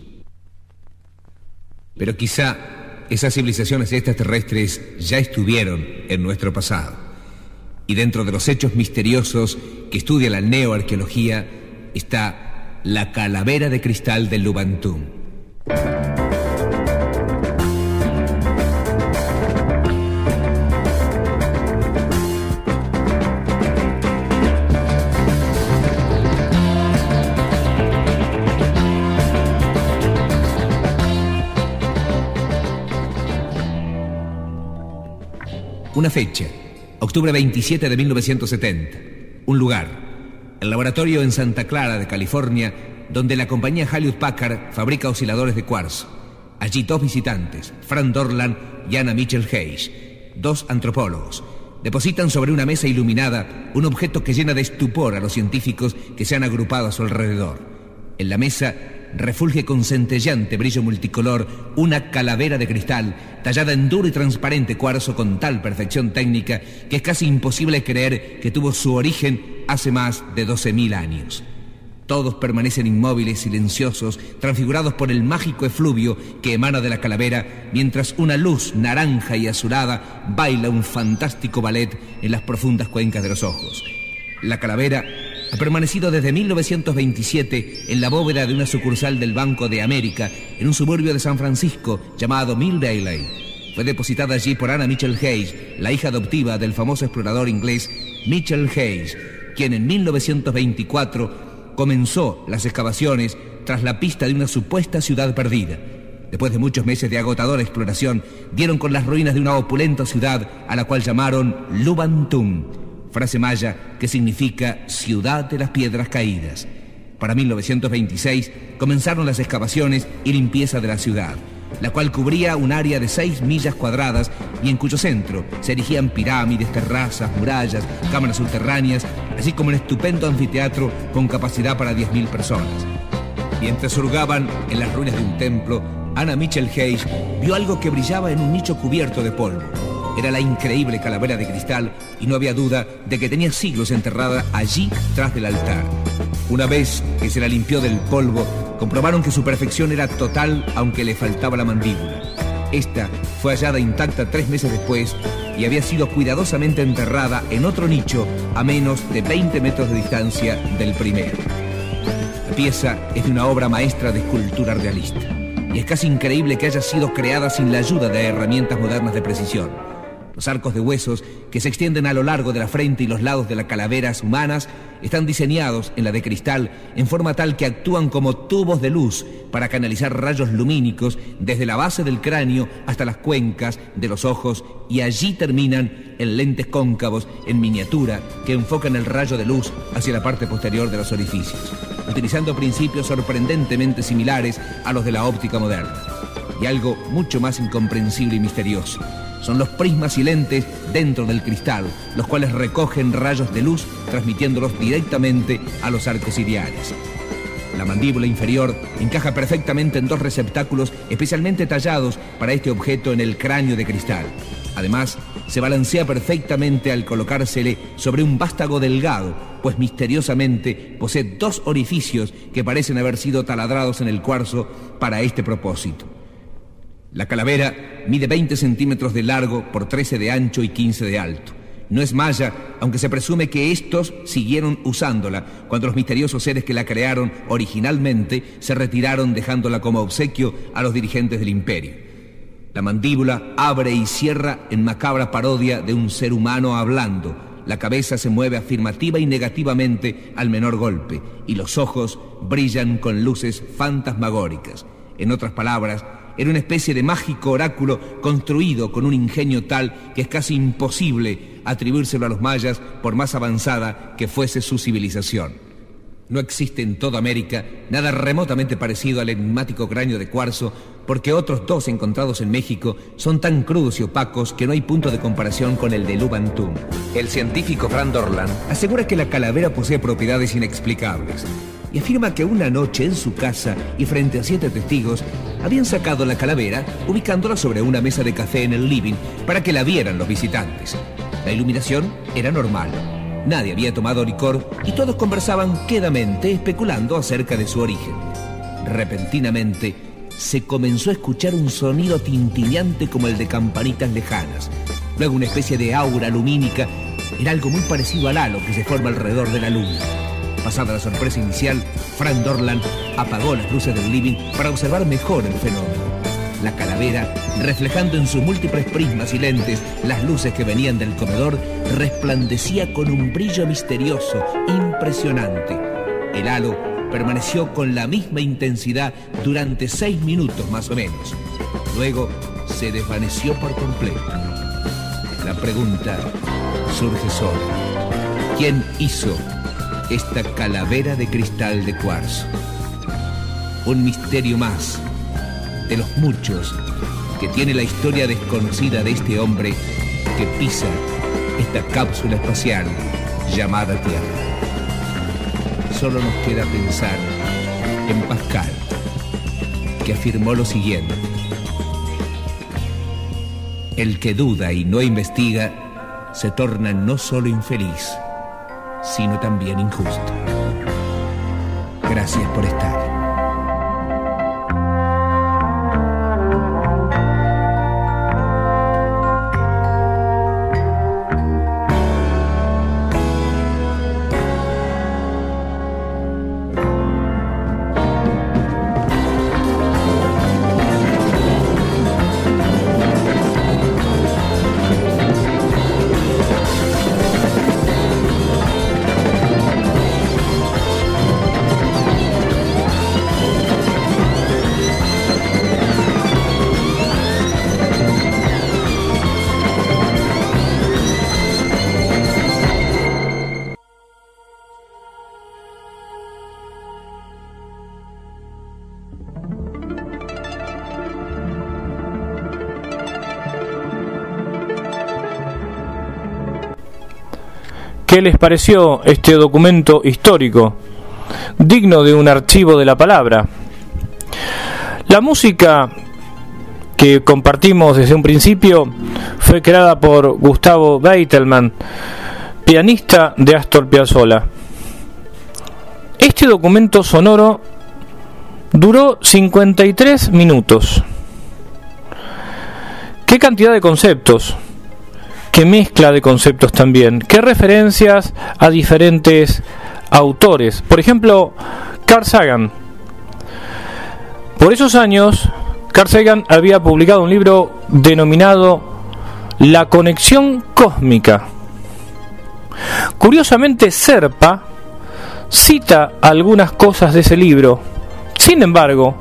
Pero quizá esas civilizaciones extraterrestres ya estuvieron en nuestro pasado. Y dentro de los hechos misteriosos que estudia la neoarqueología está la calavera de cristal del Lubantum. Una fecha, Octubre 27 de 1970. Un lugar. El laboratorio en Santa Clara, de California, donde la compañía Hewlett Packard fabrica osciladores de cuarzo. Allí dos visitantes, Frank Dorland y Anna Mitchell Hayes, dos antropólogos. Depositan sobre una mesa iluminada un objeto que llena de estupor a los científicos que se han agrupado a su alrededor. En la mesa refulge con centellante brillo multicolor una calavera de cristal tallada en duro y transparente cuarzo con tal perfección técnica que es casi imposible creer que tuvo su origen hace más de 12.000 años. Todos permanecen inmóviles, silenciosos, transfigurados por el mágico efluvio que emana de la calavera, mientras una luz naranja y azulada baila un fantástico ballet en las profundas cuencas de los ojos. La calavera ha permanecido desde 1927 en la bóveda de una sucursal del Banco de América en un suburbio de San Francisco llamado Mill Bailey. Fue depositada allí por Anna Mitchell Hayes, la hija adoptiva del famoso explorador inglés Mitchell Hayes, quien en 1924 comenzó las excavaciones tras la pista de una supuesta ciudad perdida. Después de muchos meses de agotadora exploración, dieron con las ruinas de una opulenta ciudad a la cual llamaron Lubantum, frase maya que significa ciudad de las piedras caídas. Para 1926 comenzaron las excavaciones y limpieza de la ciudad, la cual cubría un área de 6 millas cuadradas y en cuyo centro se erigían pirámides, terrazas, murallas, cámaras subterráneas, así como un estupendo anfiteatro con capacidad para 10.000 personas. Mientras hurgaban en las ruinas de un templo, Anna Mitchell Hayes vio algo que brillaba en un nicho cubierto de polvo. Era la increíble calavera de cristal y no había duda de que tenía siglos enterrada allí tras del altar. Una vez que se la limpió del polvo, comprobaron que su perfección era total aunque le faltaba la mandíbula. Esta fue hallada intacta tres meses después y había sido cuidadosamente enterrada en otro nicho a menos de 20 metros de distancia del primero. La pieza es de una obra maestra de escultura realista y es casi increíble que haya sido creada sin la ayuda de herramientas modernas de precisión. Los arcos de huesos que se extienden a lo largo de la frente y los lados de las calaveras humanas están diseñados en la de cristal en forma tal que actúan como tubos de luz para canalizar rayos lumínicos desde la base del cráneo hasta las cuencas de los ojos y allí terminan en lentes cóncavos en miniatura que enfocan el rayo de luz hacia la parte posterior de los orificios, utilizando principios sorprendentemente similares a los de la óptica moderna. Y algo mucho más incomprensible y misterioso son los prismas y lentes dentro del cristal, los cuales recogen rayos de luz transmitiéndolos directamente a los arcos ideales. La mandíbula inferior encaja perfectamente en dos receptáculos especialmente tallados para este objeto en el cráneo de cristal. Además, se balancea perfectamente al colocársele sobre un vástago delgado, pues misteriosamente posee dos orificios que parecen haber sido taladrados en el cuarzo para este propósito. La calavera mide 20 centímetros de largo por 13 de ancho y 15 de alto. No es maya, aunque se presume que estos siguieron usándola cuando los misteriosos seres que la crearon originalmente se retiraron dejándola como obsequio a los dirigentes del imperio. La mandíbula abre y cierra en macabra parodia de un ser humano hablando. La cabeza se mueve afirmativa y negativamente al menor golpe y los ojos brillan con luces fantasmagóricas. En otras palabras, era una especie de mágico oráculo construido con un ingenio tal que es casi imposible atribuírselo a los mayas por más avanzada que fuese su civilización. No existe en toda América nada remotamente parecido al enigmático cráneo de cuarzo, porque otros dos encontrados en México son tan crudos y opacos que no hay punto de comparación con el de Lubantum. El científico Fran Dorland asegura que la calavera posee propiedades inexplicables y afirma que una noche en su casa y frente a siete testigos habían sacado la calavera ubicándola sobre una mesa de café en el living para que la vieran los visitantes. La iluminación era normal. Nadie había tomado licor y todos conversaban quedamente especulando acerca de su origen. Repentinamente se comenzó a escuchar un sonido tintineante como el de campanitas lejanas. Luego una especie de aura lumínica. Era algo muy parecido al halo que se forma alrededor de la luna. Pasada la sorpresa inicial, Frank Dorland apagó las luces del living para observar mejor el fenómeno. La calavera, reflejando en sus múltiples prismas y lentes las luces que venían del comedor, resplandecía con un brillo misterioso, impresionante. El halo permaneció con la misma intensidad durante seis minutos más o menos. Luego se desvaneció por completo. La pregunta surge sola. ¿Quién hizo esta calavera de cristal de cuarzo. Un misterio más de los muchos que tiene la historia desconocida de este hombre que pisa esta cápsula espacial llamada Tierra. Solo nos queda pensar en Pascal, que afirmó lo siguiente. El que duda y no investiga se torna no solo infeliz, sino también injusto. Gracias por estar. Qué les pareció este documento histórico, digno de un archivo de la palabra. La música que compartimos desde un principio fue creada por Gustavo Beitelman, pianista de Astor Piazzolla. Este documento sonoro duró 53 minutos. ¿Qué cantidad de conceptos? ¿Qué mezcla de conceptos también? ¿Qué referencias a diferentes autores? Por ejemplo, Carl Sagan. Por esos años, Carl Sagan había publicado un libro denominado La conexión cósmica. Curiosamente, Serpa cita algunas cosas de ese libro. Sin embargo,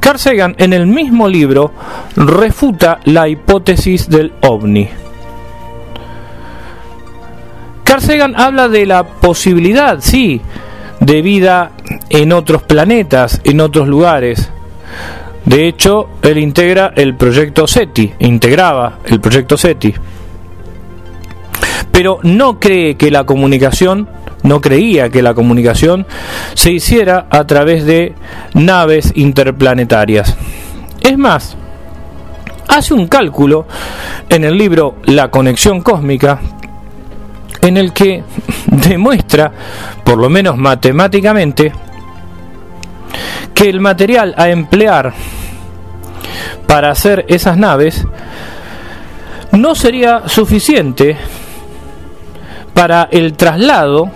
Carl Sagan en el mismo libro refuta la hipótesis del ovni. Carl Sagan habla de la posibilidad, sí, de vida en otros planetas, en otros lugares. De hecho, él integra el proyecto SETI, integraba el proyecto SETI. Pero no cree que la comunicación no creía que la comunicación se hiciera a través de naves interplanetarias. Es más, hace un cálculo en el libro La conexión cósmica en el que demuestra, por lo menos matemáticamente, que el material a emplear para hacer esas naves no sería suficiente para el traslado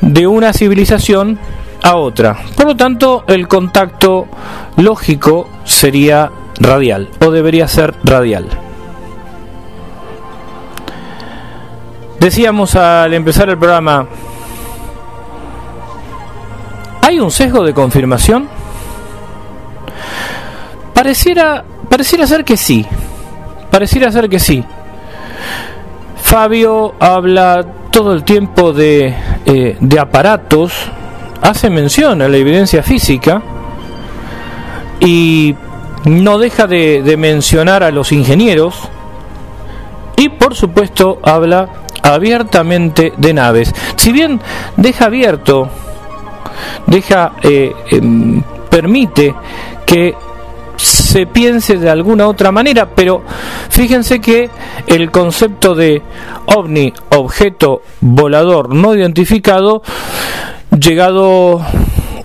de una civilización a otra. Por lo tanto, el contacto lógico sería radial o debería ser radial. Decíamos al empezar el programa, ¿hay un sesgo de confirmación? Pareciera, pareciera ser que sí, pareciera ser que sí. Fabio habla todo el tiempo de, eh, de aparatos, hace mención a la evidencia física y no deja de, de mencionar a los ingenieros y por supuesto habla abiertamente de naves. Si bien deja abierto, deja, eh, em, permite que se piense de alguna otra manera, pero fíjense que el concepto de ovni, objeto volador no identificado, llegado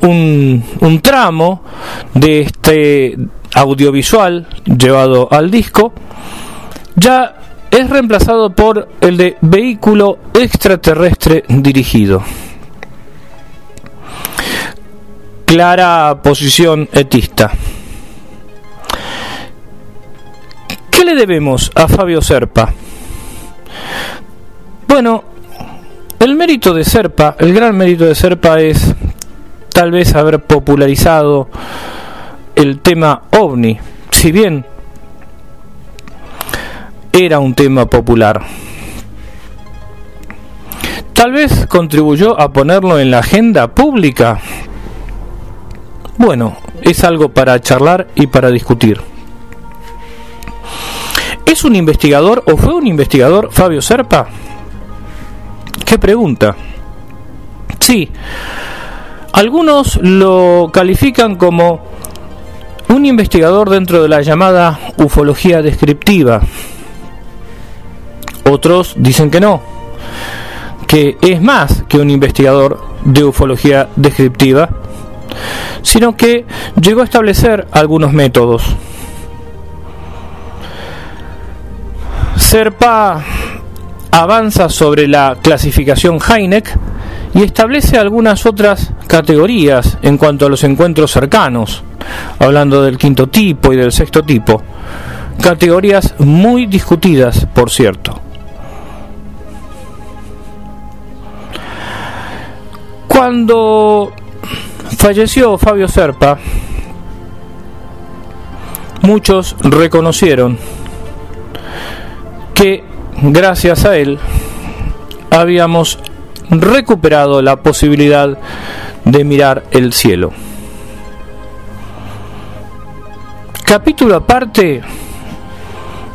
un, un tramo de este audiovisual llevado al disco, ya es reemplazado por el de vehículo extraterrestre dirigido. Clara posición etista. ¿Qué le debemos a Fabio Serpa? Bueno, el mérito de Serpa, el gran mérito de Serpa es tal vez haber popularizado el tema ovni. Si bien era un tema popular. Tal vez contribuyó a ponerlo en la agenda pública. Bueno, es algo para charlar y para discutir. ¿Es un investigador o fue un investigador Fabio Serpa? ¿Qué pregunta? Sí, algunos lo califican como un investigador dentro de la llamada ufología descriptiva, otros dicen que no, que es más que un investigador de ufología descriptiva, sino que llegó a establecer algunos métodos. Serpa avanza sobre la clasificación Heineck y establece algunas otras categorías en cuanto a los encuentros cercanos, hablando del quinto tipo y del sexto tipo, categorías muy discutidas, por cierto. Cuando falleció Fabio Serpa, muchos reconocieron que gracias a él habíamos recuperado la posibilidad de mirar el cielo. Capítulo aparte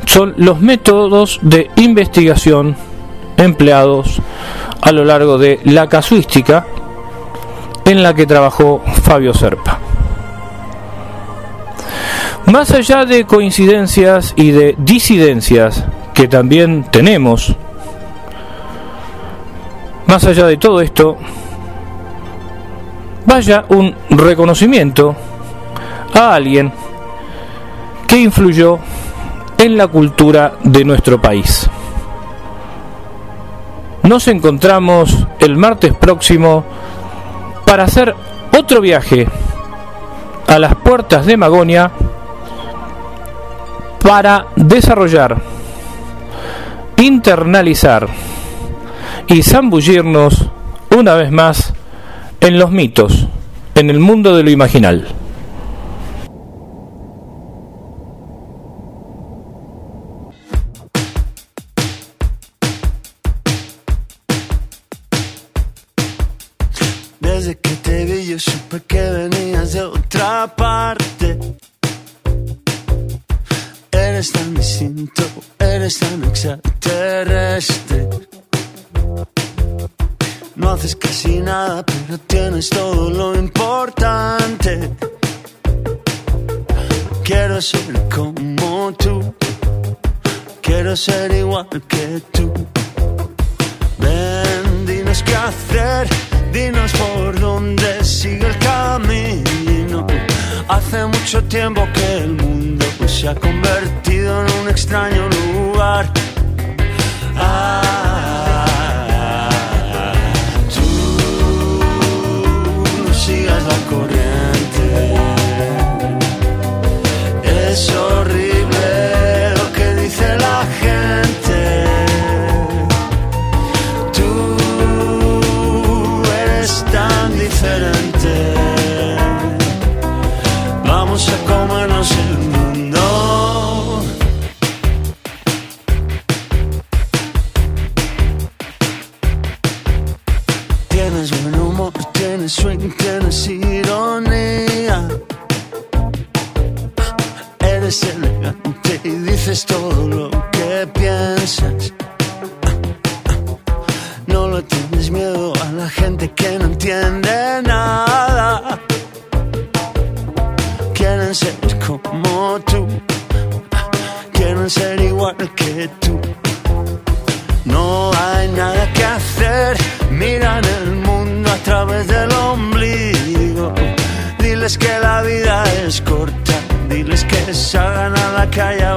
son los métodos de investigación empleados a lo largo de la casuística en la que trabajó Fabio Serpa. Más allá de coincidencias y de disidencias que también tenemos, más allá de todo esto, vaya un reconocimiento a alguien que influyó en la cultura de nuestro país. Nos encontramos el martes próximo para hacer otro viaje a las puertas de Magonia para desarrollar, internalizar y zambullirnos una vez más en los mitos, en el mundo de lo imaginal. Desde que te vi yo supe que venías de otra parte. Eres tan distinto, eres tan extraterrestre. No haces casi nada, pero tienes todo lo importante. Quiero ser como tú, quiero ser igual que tú. Ven, dinos qué hacer, dinos por dónde sigue el camino. Hace mucho tiempo que el mundo se ha convertido en un extraño lugar. Ah, tienes ironía. Eres elegante y dices todo lo que piensas. No le tienes miedo a la gente que no entiende nada. Quieren ser como tú, quieren ser igual que tú. Diles que la vida es corta, diles que salgan a la calle a